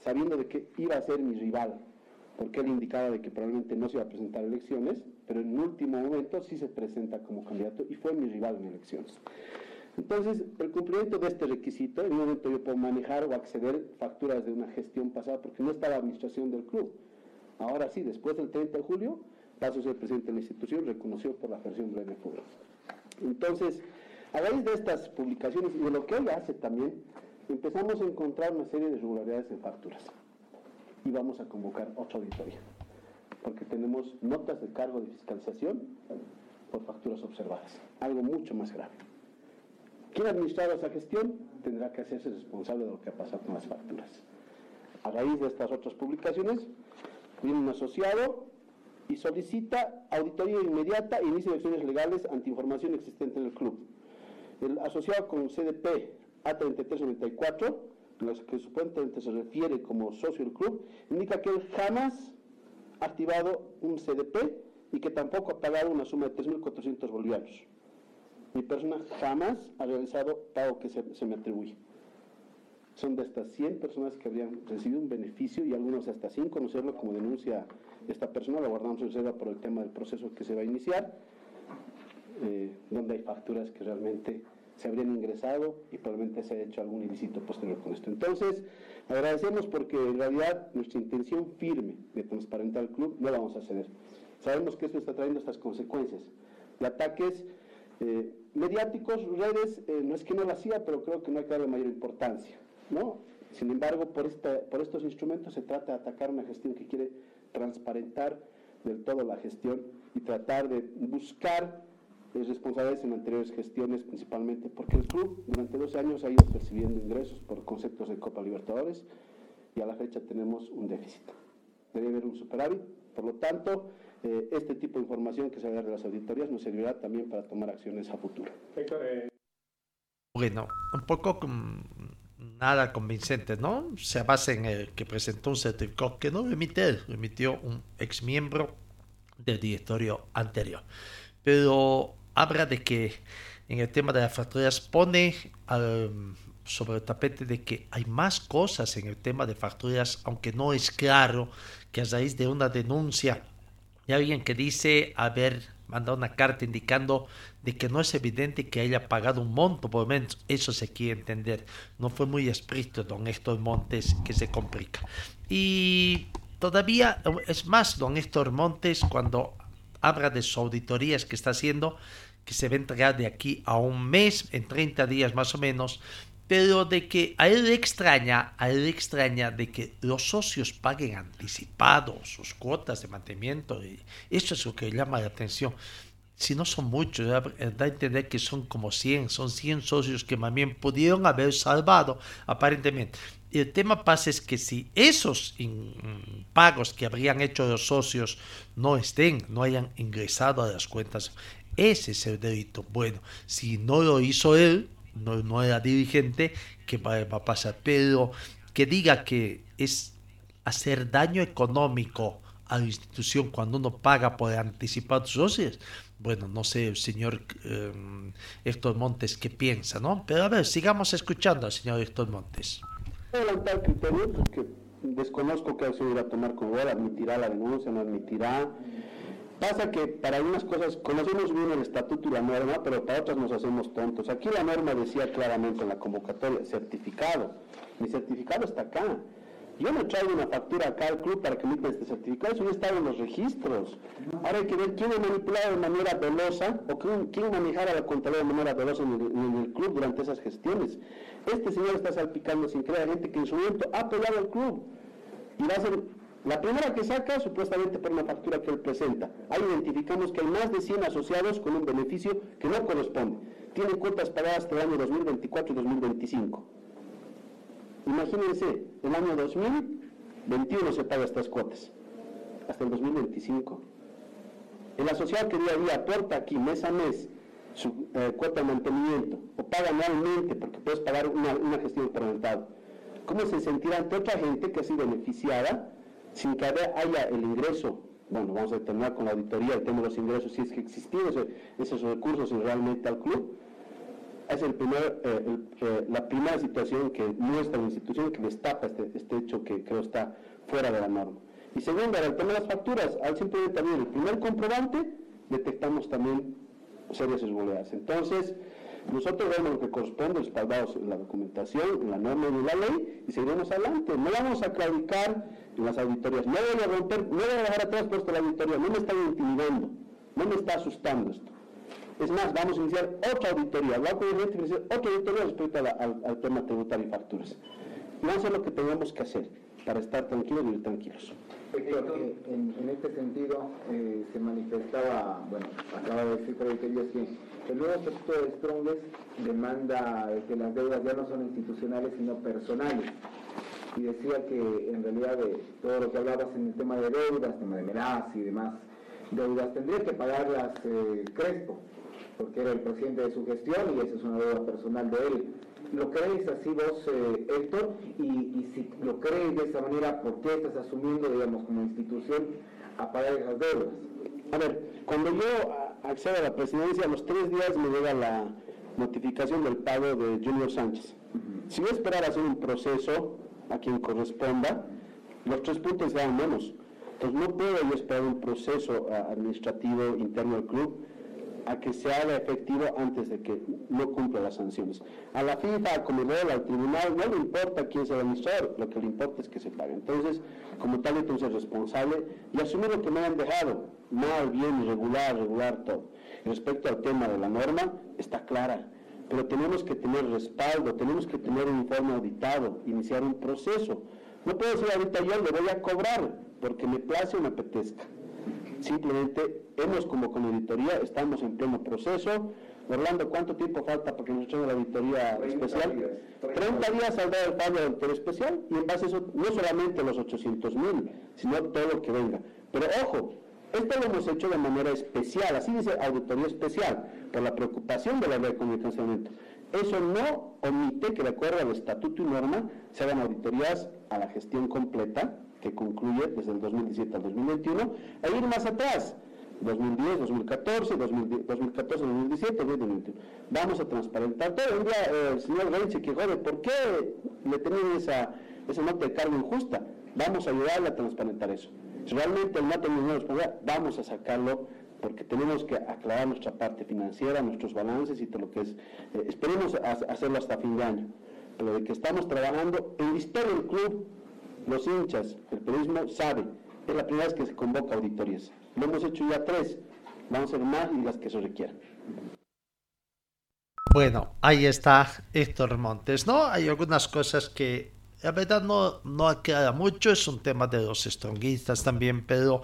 sabiendo de que iba a ser mi rival, porque él indicaba de que probablemente no se iba a presentar elecciones, pero en último momento sí se presenta como candidato y fue mi rival en elecciones. Entonces, el cumplimiento de este requisito, en un momento yo puedo manejar o acceder facturas de una gestión pasada porque no estaba la administración del club. Ahora sí, después del 30 de julio, paso a ser presidente de la institución, reconocido por la Federación de Fútbol. Entonces, a raíz de estas publicaciones y de lo que hoy hace también, empezamos a encontrar una serie de irregularidades en facturas. Y vamos a convocar otra auditoría, porque tenemos notas de cargo de fiscalización por facturas observadas, algo mucho más grave. Quien administrado esa gestión tendrá que hacerse responsable de lo que ha pasado con las facturas. A raíz de estas otras publicaciones, viene un asociado y solicita auditoría inmediata e inicio de acciones legales ante información existente en el club. El asociado con CDP A3394, en los que supuestamente se refiere como socio del club, indica que él jamás ha activado un CDP y que tampoco ha pagado una suma de 3.400 bolivianos. Mi persona jamás ha realizado pago que se, me atribuye son de estas 100 personas que habrían recibido un beneficio y algunos hasta sin conocerlo, como denuncia esta persona, la guardamos en reserva por el tema del proceso que se va a iniciar, eh, donde hay facturas que realmente se habrían ingresado y probablemente se haya hecho algún ilícito posterior con esto. Entonces, agradecemos porque en realidad nuestra intención firme de transparentar el club no la vamos a ceder. Sabemos que esto está trayendo estas consecuencias de ataques eh, mediáticos, redes, eh, no es que no lo hacía, pero creo que no hay que darle mayor importancia. ¿no? Sin embargo, por, por estos instrumentos se trata de atacar una gestión que quiere transparentar del todo la gestión y tratar de buscar responsabilidades en anteriores gestiones principalmente, porque el club durante dos años ha ido percibiendo ingresos por conceptos de Copa Libertadores y a la fecha tenemos un déficit. Debe haber un superávit, por lo tanto, eh, este tipo de información que se va a dar de las auditorías nos servirá también para tomar acciones a futuro. Eh. Bueno, un poco nada convincente, ¿no? Se basa en el que presentó un certificado que no lo emite él, lo emitió un ex miembro del directorio anterior. Pero habla de que en el tema de las facturas pone sobre el tapete de que hay más cosas en el tema de facturas, aunque no es claro que a raíz de una denuncia de alguien que dice haber mandado una carta indicando de que no es evidente que haya pagado un monto, por lo menos eso se quiere entender. No fue muy explícito don Héctor Montes que se complica. Y todavía es más don Héctor Montes cuando habla de sus auditorías que está haciendo, que se va a entregar de aquí a un mes, en 30 días más o menos, pero de que a él le extraña, a él le extraña de que los socios paguen anticipados sus cuotas de mantenimiento, eso es lo que llama la atención si no son muchos, da, a entender que son como 100, son 100 socios que bien pudieron haber salvado aparentemente. El tema pasa es que si esos pagos que habrían hecho los socios no estén, no hayan ingresado a las cuentas, ese es el delito. Bueno, si no lo hizo él, no, era dirigente, ¿qué va, a pasar? Pero que diga que es hacer daño económico a la institución cuando uno paga por anticipar sus socios, bueno, no sé, señor eh, Héctor Montes qué piensa, ¿no? Pero a ver, sigamos escuchando al señor Héctor Montes. Que desconozco qué acción irá a tomar con él, admitirá la denuncia, no admitirá. Pasa que para algunas cosas conocemos bien el estatuto y la norma, pero para otras nos hacemos tontos. Aquí la norma decía claramente en la convocatoria, certificado. Mi certificado está acá. Yo no traigo una factura acá al club para que emita este certificado, eso no estaba en los registros. Ahora hay que ver quién ha manipulado de manera velosa o quién, quién manejara la contabilidad de manera velosa en el, club durante esas gestiones. Este señor está salpicando sin creer gente que en su momento ha apoyado al club y va a ser la primera que saca supuestamente por una factura que él presenta. Ahí identificamos que hay más de 100 asociados con un beneficio que no corresponde. Tienen cuotas pagadas hasta el año 2024 y 2025. Imagínense, el año 2021 se paga estas cuotas, hasta el 2025. El asociado que día a día aporta aquí mes a mes su eh, cuota de mantenimiento o paga anualmente porque puedes pagar una, gestión por adelantado, ¿cómo se sentirá ante otra gente que ha sido beneficiada sin que haya el ingreso? Bueno, vamos a determinar con la auditoría el tema de los ingresos, si es que existían esos, esos recursos realmente al club. Es el primer, eh, eh, la primera situación que muestra la institución que destapa este, este hecho que creo está fuera de la norma. Y segundo, el tema de las facturas, al simplemente también el primer comprobante, detectamos también serias irregularidades. Entonces, nosotros vemos lo que corresponde, respaldados en la documentación, en la norma y en la ley, y seguiremos adelante. No vamos a claudicar en las auditorías, no voy a romper, no voy a dejar atrás puesto la auditoría, no me están intimidando, no me está asustando esto. Es más, vamos a iniciar otra auditoría, hablar con el iniciar otra auditoría respecto al, tema tributario y facturas. Vamos a hacer lo que tengamos que hacer para estar tranquilos y tranquilos. Héctor, en, este sentido eh, se manifestaba, bueno, acaba de decir Frederic que el nuevo estatuto de Strongest demanda que las deudas ya no son institucionales sino personales. Y decía que en realidad de todo lo que hablabas en el tema de deudas, tema de Meraz y demás deudas, tendría que pagarlas eh, Crespo, porque era el presidente de su gestión y esa es una deuda personal de él. ¿Lo crees así vos, eh, Héctor? Y, y, si lo crees de esa manera, ¿por qué estás asumiendo, digamos, como institución a pagar esas deudas? A ver, cuando yo accedo a la presidencia, a los tres días me llega la notificación del pago de Junior Sánchez. Uh -huh. Si voy a esperar a hacer un proceso a quien corresponda, los tres puntos dan menos. Entonces no puedo yo esperar un proceso administrativo interno del club a que se haga efectivo antes de que no cumpla las sanciones. A la FIFA, al Comedor, al tribunal, no le importa quién sea el administrador, lo que le importa es que se pague. Entonces, como tal, entonces responsable y asumir lo que me han dejado, mal, bien, irregular, regular, todo. Respecto al tema de la norma, está clara, pero tenemos que tener respaldo, tenemos que tener un informe auditado, iniciar un proceso. No puedo decir ahorita yo le voy a cobrar porque me place o me apetezca. Simplemente hemos como con auditoría, estamos en pleno proceso. Orlando, ¿cuánto tiempo falta para que nos echen la auditoría 30 especial? Días, 30, 30 días saldrá el fallo de auditoría especial y en base a eso, no solamente los 800 mil, sino todo lo que venga. Pero ojo, esto lo hemos hecho de manera especial, así dice auditoría especial, por la preocupación de la ley de. Eso no omite que de acuerdo al estatuto y norma se hagan auditorías a la gestión completa, que concluye desde el 2017 al 2021, e ir más atrás, 2010, 2014, 2014, 2017, 2021. Vamos a transparentar todo. Un día eh, el señor Rey se quejó de por qué le tenían esa, esa nota de cargo injusta. Vamos a ayudarle a transparentar eso. Si realmente el no tenemos responsabilidad, vamos a sacarlo porque tenemos que aclarar nuestra parte financiera, nuestros balances y todo lo que es. Eh, esperemos hacerlo hasta fin de año. Pero de que estamos trabajando en la historia del club, los hinchas, el periodismo sabe, es la primera vez que se convoca auditorías. Lo hemos hecho ya tres, vamos a hacer más y las que se requieran. Bueno, ahí está Héctor Montes, ¿no? Hay algunas cosas que la verdad no, no aclara mucho, es un tema de los stronguistas también, pero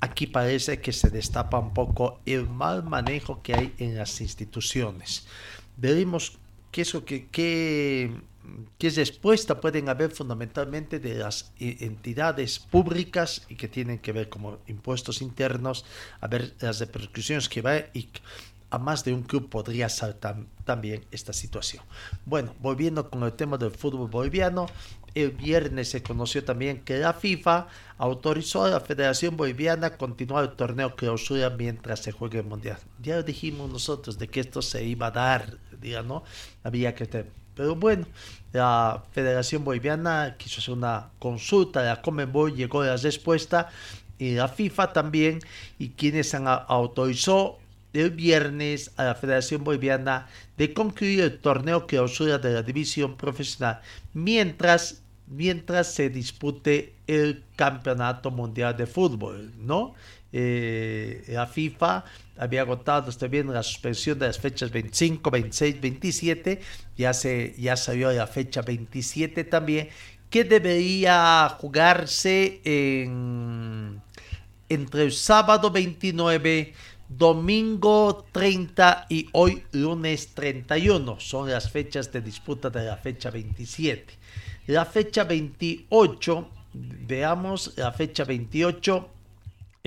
aquí parece que se destapa un poco el mal manejo que hay en las instituciones. Veremos qué, eso, qué, qué, qué respuesta pueden haber fundamentalmente de las entidades públicas y que tienen que ver como impuestos internos, a ver las repercusiones que va y a más de un club podría saltar también esta situación. Bueno, volviendo con el tema del fútbol boliviano, el viernes se conoció también que la FIFA autorizó a la Federación Boliviana continuar el torneo clausura mientras se juegue el Mundial. Ya dijimos nosotros de que esto se iba a dar, diga, ¿no? Había que tener. Pero bueno, la Federación Boliviana quiso hacer una consulta, la Comenbol llegó la respuesta y la FIFA también, y quienes han autorizó el viernes a la Federación Boliviana de concluir el torneo clausura de la división profesional mientras, mientras se dispute el Campeonato Mundial de Fútbol, ¿no? Eh, la FIFA había agotado hasta bien la suspensión de las fechas 25, 26, 27, ya, se, ya salió la fecha 27 también, que debería jugarse en, entre el sábado 29 domingo 30 y hoy lunes 31. Son las fechas de disputa de la fecha 27. La fecha 28, veamos, la fecha 28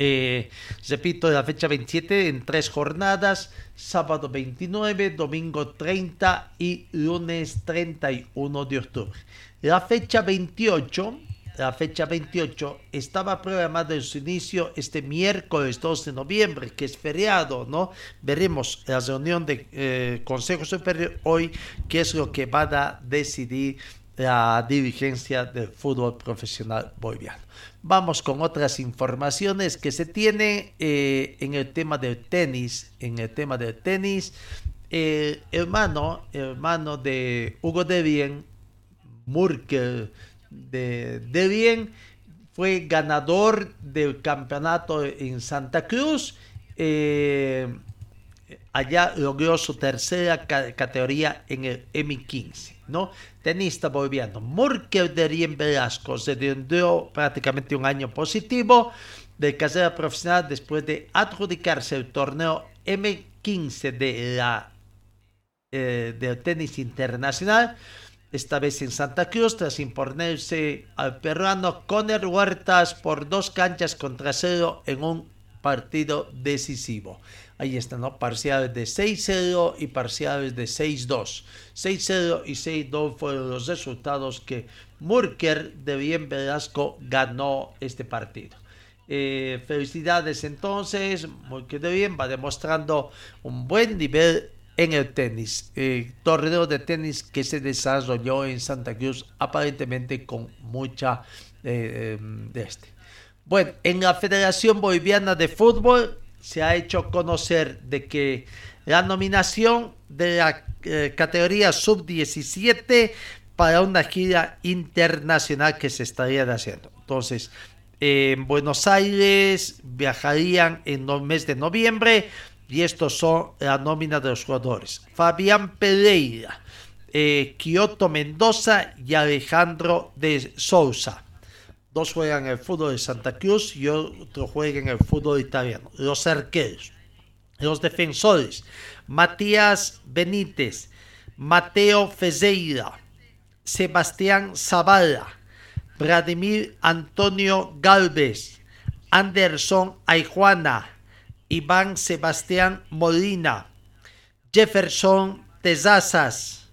Eh, repito, la fecha 27 en tres jornadas, sábado 29, domingo 30 y lunes 31 de octubre. La fecha 28, la fecha 28 estaba programada en su inicio este miércoles 2 de noviembre, que es feriado, ¿no? Veremos la reunión de eh, Consejo Superior hoy, qué es lo que van a decidir la dirigencia del fútbol profesional boliviano. Vamos con otras informaciones que se tiene eh, en el tema del tenis. En el tema del tenis, el hermano, hermano de Hugo De Bien, Murkel de De Bien, fue ganador del campeonato en Santa Cruz. Eh, allá logró su tercera categoría en el M15, ¿no? Tenista boliviano Murkel Derien Velasco se dio prácticamente un año positivo de carrera profesional después de adjudicarse el torneo M15 de la eh, del tenis internacional, esta vez en Santa Cruz, tras imponerse al peruano Conner Huertas por dos canchas contra cero en un partido decisivo. Ahí están, ¿no? Parciales de 6-0 y parciales de 6-2. 6-0 y 6-2 fueron los resultados que Murker de Bien Velasco ganó este partido. Eh, felicidades entonces, Murker de Bien va demostrando un buen nivel en el tenis. Eh, torneo de tenis que se desarrolló en Santa Cruz aparentemente con mucha eh, de este. Bueno, en la Federación Boliviana de Fútbol se ha hecho conocer de que la nominación de la eh, categoría sub-17 para una gira internacional que se estaría haciendo. Entonces, en Buenos Aires viajarían en el mes de noviembre y estos son la nómina de los jugadores. Fabián Pereira, eh, Kioto Mendoza y Alejandro de Sousa. Dos juegan en el fútbol de Santa Cruz y otro juega en el fútbol italiano. Los arqueros, los defensores, Matías Benítez, Mateo Fezeira, Sebastián Zavala, Vladimir Antonio Galvez, Anderson Aijuana, Iván Sebastián Molina, Jefferson Tezazas,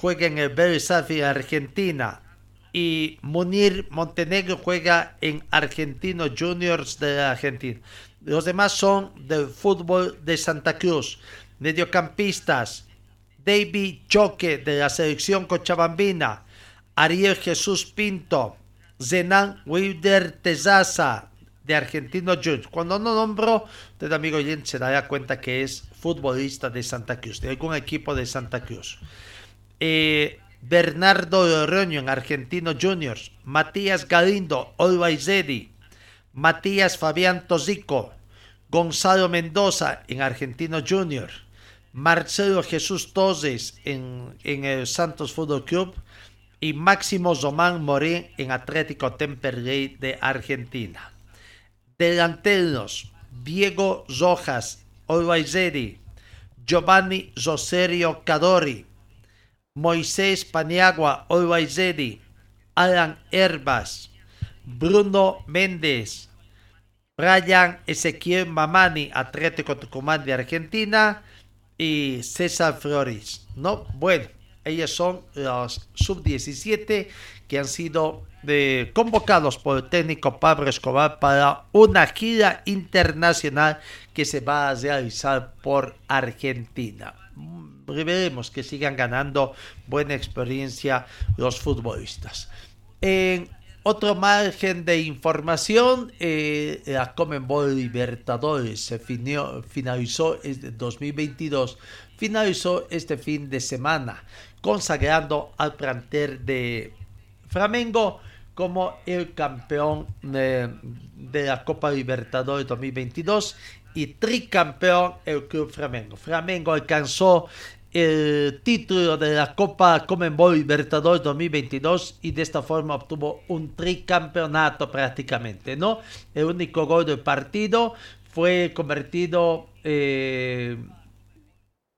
juega en el Bersafia Argentina, y Munir Montenegro juega en Argentino Juniors de Argentina. Los demás son del fútbol de Santa Cruz. Mediocampistas, David Choque de la selección cochabambina, Ariel Jesús Pinto, Zenan Wilder Tezaza de Argentino Juniors. Cuando no nombro, usted amigo oyente se dará cuenta que es futbolista de Santa Cruz, de algún equipo de Santa Cruz. Eh, Bernardo Oroño en Argentino Juniors, Matías Galindo, Always Matías Fabián Tosico, Gonzalo Mendoza en Argentino Junior, Marcelo Jesús Toses en, el Santos Fútbol Club y Máximo Zomán Morín en Atlético Temperley de Argentina. Delanteros, Diego Rojas, Always Giovanni Roserio Cadori, Moisés Paniagua Olwaizedi, Alan Herbas, Bruno Méndez, Brian Ezequiel Mamani, Atlético Tucumán de Argentina, y César Flores. ¿no? Bueno, ellos son los sub-17 que han sido eh, convocados por el técnico Pablo Escobar para una gira internacional que se va a realizar por Argentina veremos que sigan ganando buena experiencia los futbolistas. En otro margen de información, eh, la Comenbol Libertadores se finalizó este 2022, finalizó este fin de semana, consagrando al plantel de Flamengo como el campeón de, de la Copa Libertadores 2022 y tricampeón el Club Flamengo. Flamengo alcanzó el título de la Copa Comenbol Libertadores 2022 y de esta forma obtuvo un tricampeonato prácticamente, ¿no? El único gol del partido fue convertido eh,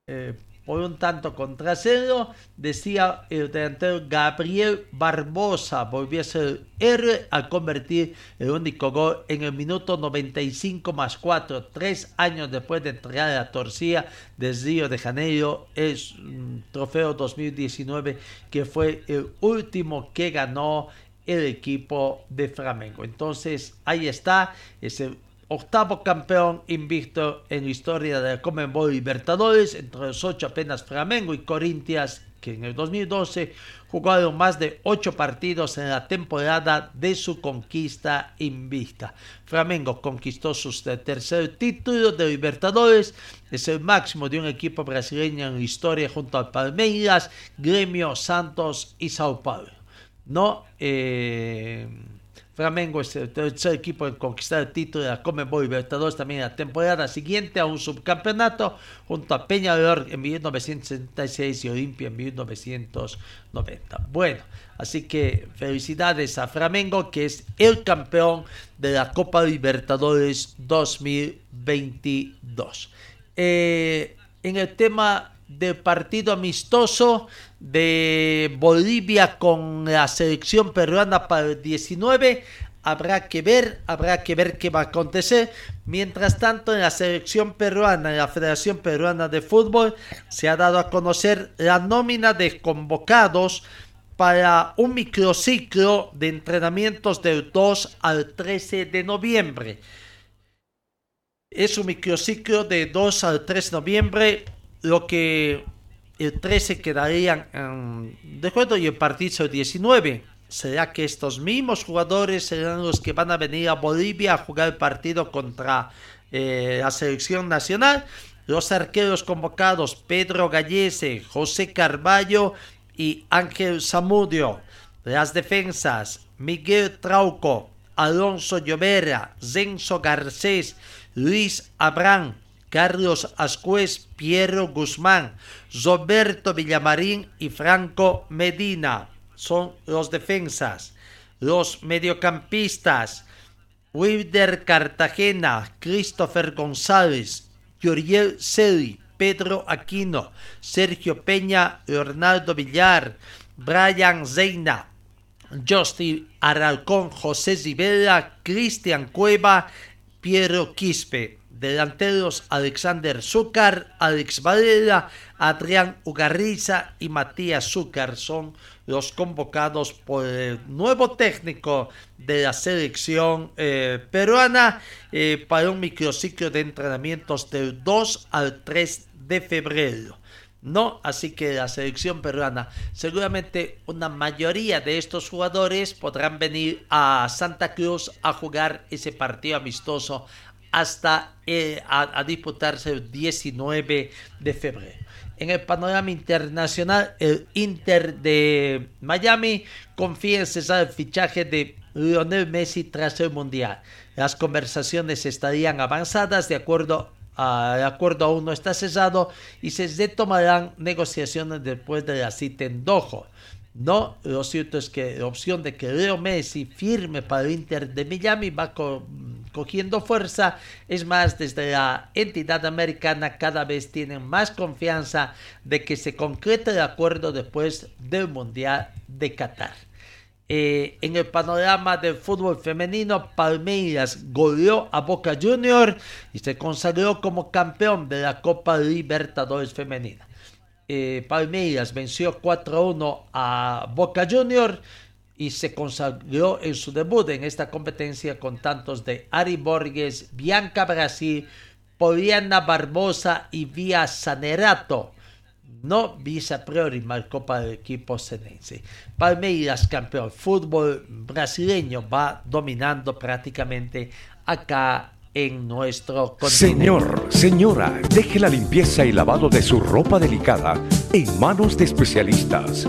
eh, por un tanto contra cero, decía el delantero Gabriel Barbosa, volvió a ser héroe al convertir el único gol en el minuto 95 más 4, tres años después de entregar la torcida del Río de Janeiro, es un trofeo 2019 que fue el último que ganó el equipo de Flamengo. Entonces ahí está, ese octavo campeón invicto en la historia de la Libertadores, entre los ocho apenas Flamengo y Corintias, que en el 2012 jugaron más de ocho partidos en la temporada de su conquista invicta. Flamengo conquistó su tercer título de Libertadores, es el máximo de un equipo brasileño en la historia junto al Palmeiras, Gremio, Santos y Sao Paulo. No, eh, Flamengo es el tercer equipo en conquistar el título de la Comebol Libertadores también en la temporada siguiente a un subcampeonato junto a Peñarol en 1976 y Olimpia en 1990. Bueno, así que felicidades a Flamengo que es el campeón de la Copa Libertadores 2022. Eh, en el tema del partido amistoso de Bolivia con la selección peruana para el 19. Habrá que ver, habrá que ver qué va a acontecer. Mientras tanto, en la selección peruana, en la Federación Peruana de Fútbol, se ha dado a conocer la nómina de convocados para un microciclo de entrenamientos del 2 al 13 de noviembre. Es un microciclo de 2 al 3 de noviembre lo que el 13 quedarían de acuerdo y el partido 19. ¿Será que estos mismos jugadores serán los que van a venir a Bolivia a jugar el partido contra eh, la selección nacional? Los arqueros convocados Pedro Gallese, José Carballo y Ángel Zamudio. Las defensas Miguel Trauco, Alonso Llovera, Zenzo Garcés, Luis Abrán, Carlos Ascuez, Piero Guzmán, Roberto Villamarín y Franco Medina. Son los defensas. Los mediocampistas. Wilder Cartagena, Christopher González, Yuriel Celi, Pedro Aquino, Sergio Peña, Leonardo Villar, Brian Zeina, Justin Aralcón, José Zibela, Cristian Cueva, Piero Quispe delanteros Alexander Zúcar, Alex Valera, Adrián Ugarriza y Matías Zúcar son los convocados por el nuevo técnico de la selección eh, peruana eh, para un microciclo de entrenamientos del 2 al 3 de febrero. No, así que la selección peruana, seguramente una mayoría de estos jugadores podrán venir a Santa Cruz a jugar ese partido amistoso hasta eh, a, disputarse el 19 de febrero. En el panorama internacional, el Inter de Miami confía en cesar el fichaje de Lionel Messi tras el Mundial. Las conversaciones estarían avanzadas de acuerdo a, acuerdo aún no está cesado y se retomarán negociaciones después de la cita en Dojo. No, lo cierto es que la opción de que Leo Messi firme para el Inter de Miami va cogiendo fuerza. Es más, desde la entidad americana cada vez tienen más confianza de que se concrete el acuerdo después del Mundial de Qatar. Eh, en el panorama del fútbol femenino, Palmeiras goleó a Boca Junior y se consagró como campeón de la Copa Libertadores Femenina eh, Palmeiras venció 4-1 a Boca Junior y se consagró en su debut en esta competencia con tantos de Ari Borges, Bianca Brasil, Poliana Barbosa y Vía Sanerato. No Visa Priori marcó para el equipo senense. Palmeiras, campeón fútbol brasileño, va dominando prácticamente acá en nuestro continente. Señor, señora, deje la limpieza y lavado de su ropa delicada en manos de especialistas.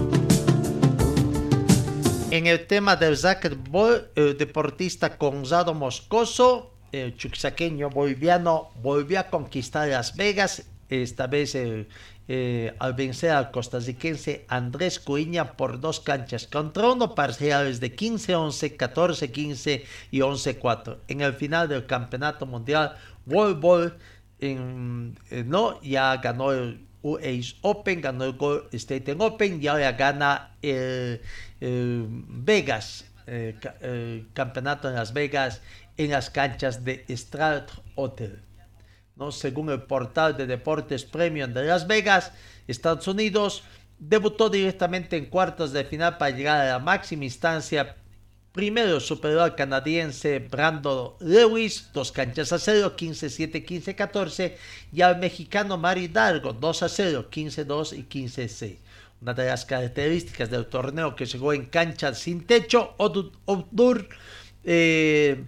En el tema del racquetball, el deportista Gonzalo Moscoso, el chuxaqueño boliviano, volvió a conquistar Las Vegas, esta vez eh, eh, al vencer al costarricense Andrés Cuiña por dos canchas contra uno parciales de 15-11, 14-15 y 11-4. En el final del campeonato mundial, World Ball eh, no, ya ganó el US Open, ganó el State Open y ahora gana el, Vegas, eh, campeonato en Las Vegas en las canchas de Strat Hotel. Según el portal de deportes Premium de Las Vegas, Estados Unidos, debutó directamente en cuartos de final para llegar a la máxima instancia. Primero superó al canadiense Brandon Lewis, dos canchas a 0, 15-7, 15-14, y al mexicano Mari Hidalgo, 2 a 0, 15-2 y 15-6. Una de las características del torneo que llegó en canchas sin techo, outdoor, eh,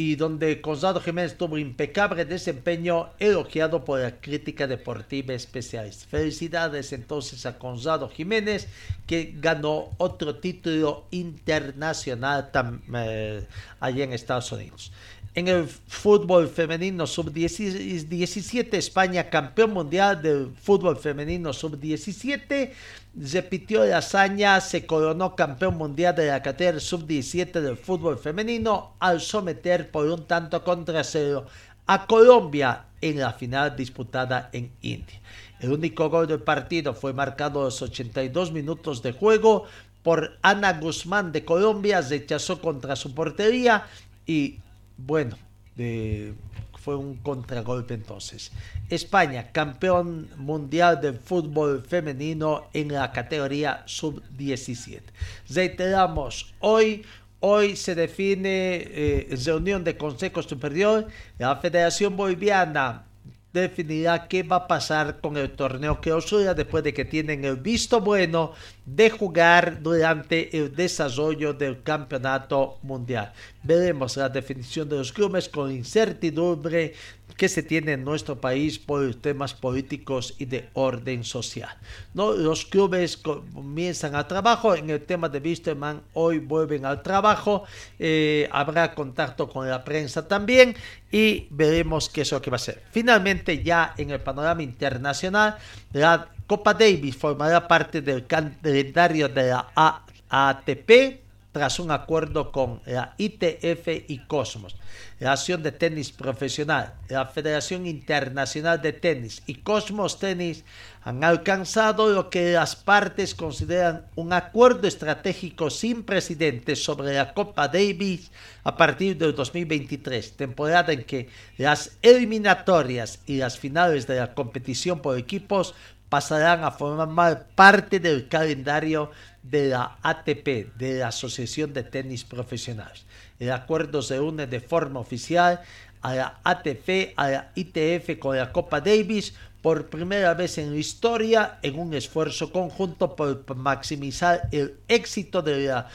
y donde Gonzalo Jiménez tuvo impecable desempeño elogiado por la crítica deportiva especialista. Felicidades entonces a Gonzalo Jiménez que ganó otro título internacional eh, allá en Estados Unidos. En el fútbol femenino sub-17, España campeón mundial del fútbol femenino sub-17, repitió la hazaña, se coronó campeón mundial de la categoría sub-17 del fútbol femenino al someter por un tanto contra cero a Colombia en la final disputada en India. El único gol del partido fue marcado a los 82 minutos de juego por Ana Guzmán de Colombia, rechazó contra su portería y bueno, de- fue un contragolpe entonces. España, campeón mundial del fútbol femenino en la categoría sub-17. Reiteramos, hoy, hoy se define eh, reunión de Consejo Superior, la Federación Boliviana definirá qué va a pasar con el torneo clausura después de que tienen el visto bueno de jugar durante el desarrollo del campeonato mundial. Veremos la definición de los clubes con incertidumbre que se tiene en nuestro país por temas políticos y de orden social. Los clubes comienzan al trabajo, en el tema de Wisterman hoy vuelven al trabajo, eh, habrá contacto con la prensa también y veremos qué es lo que va a ser. Finalmente ya en el panorama internacional, la Copa Davis formará parte del calendario de la A- ATP tras un acuerdo con la ITF y Cosmos, la Acción de Tenis Profesional, la Federación Internacional de Tenis y Cosmos Tenis han alcanzado lo que las partes consideran un acuerdo estratégico sin precedentes sobre la Copa Davis a partir del 2023, temporada en que las eliminatorias y las finales de la competición por equipos pasarán a formar parte del calendario de la ATP, de la Asociación de Tenis Profesionales. El acuerdo se une de forma oficial a la ATP, a la ITF con la Copa Davis por primera vez en la historia en un esfuerzo conjunto por maximizar el éxito de la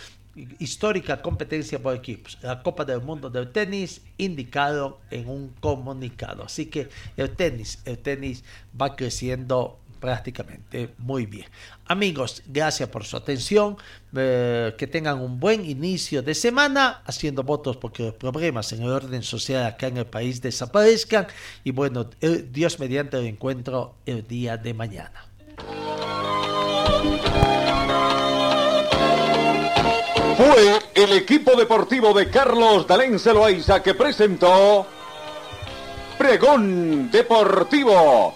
histórica competencia por equipos, la Copa del Mundo del Tenis, indicado en un comunicado. Así que el tenis, el tenis va creciendo prácticamente muy bien. Amigos, gracias por su atención. eh, que tengan un buen inicio de semana, haciendo votos porque los problemas en el orden social acá en el país desaparezcan. Y bueno, el- Dios mediante el encuentro el día de mañana. Fue el equipo deportivo de Carlos Dalén Celoaiza que presentó Pregón Deportivo.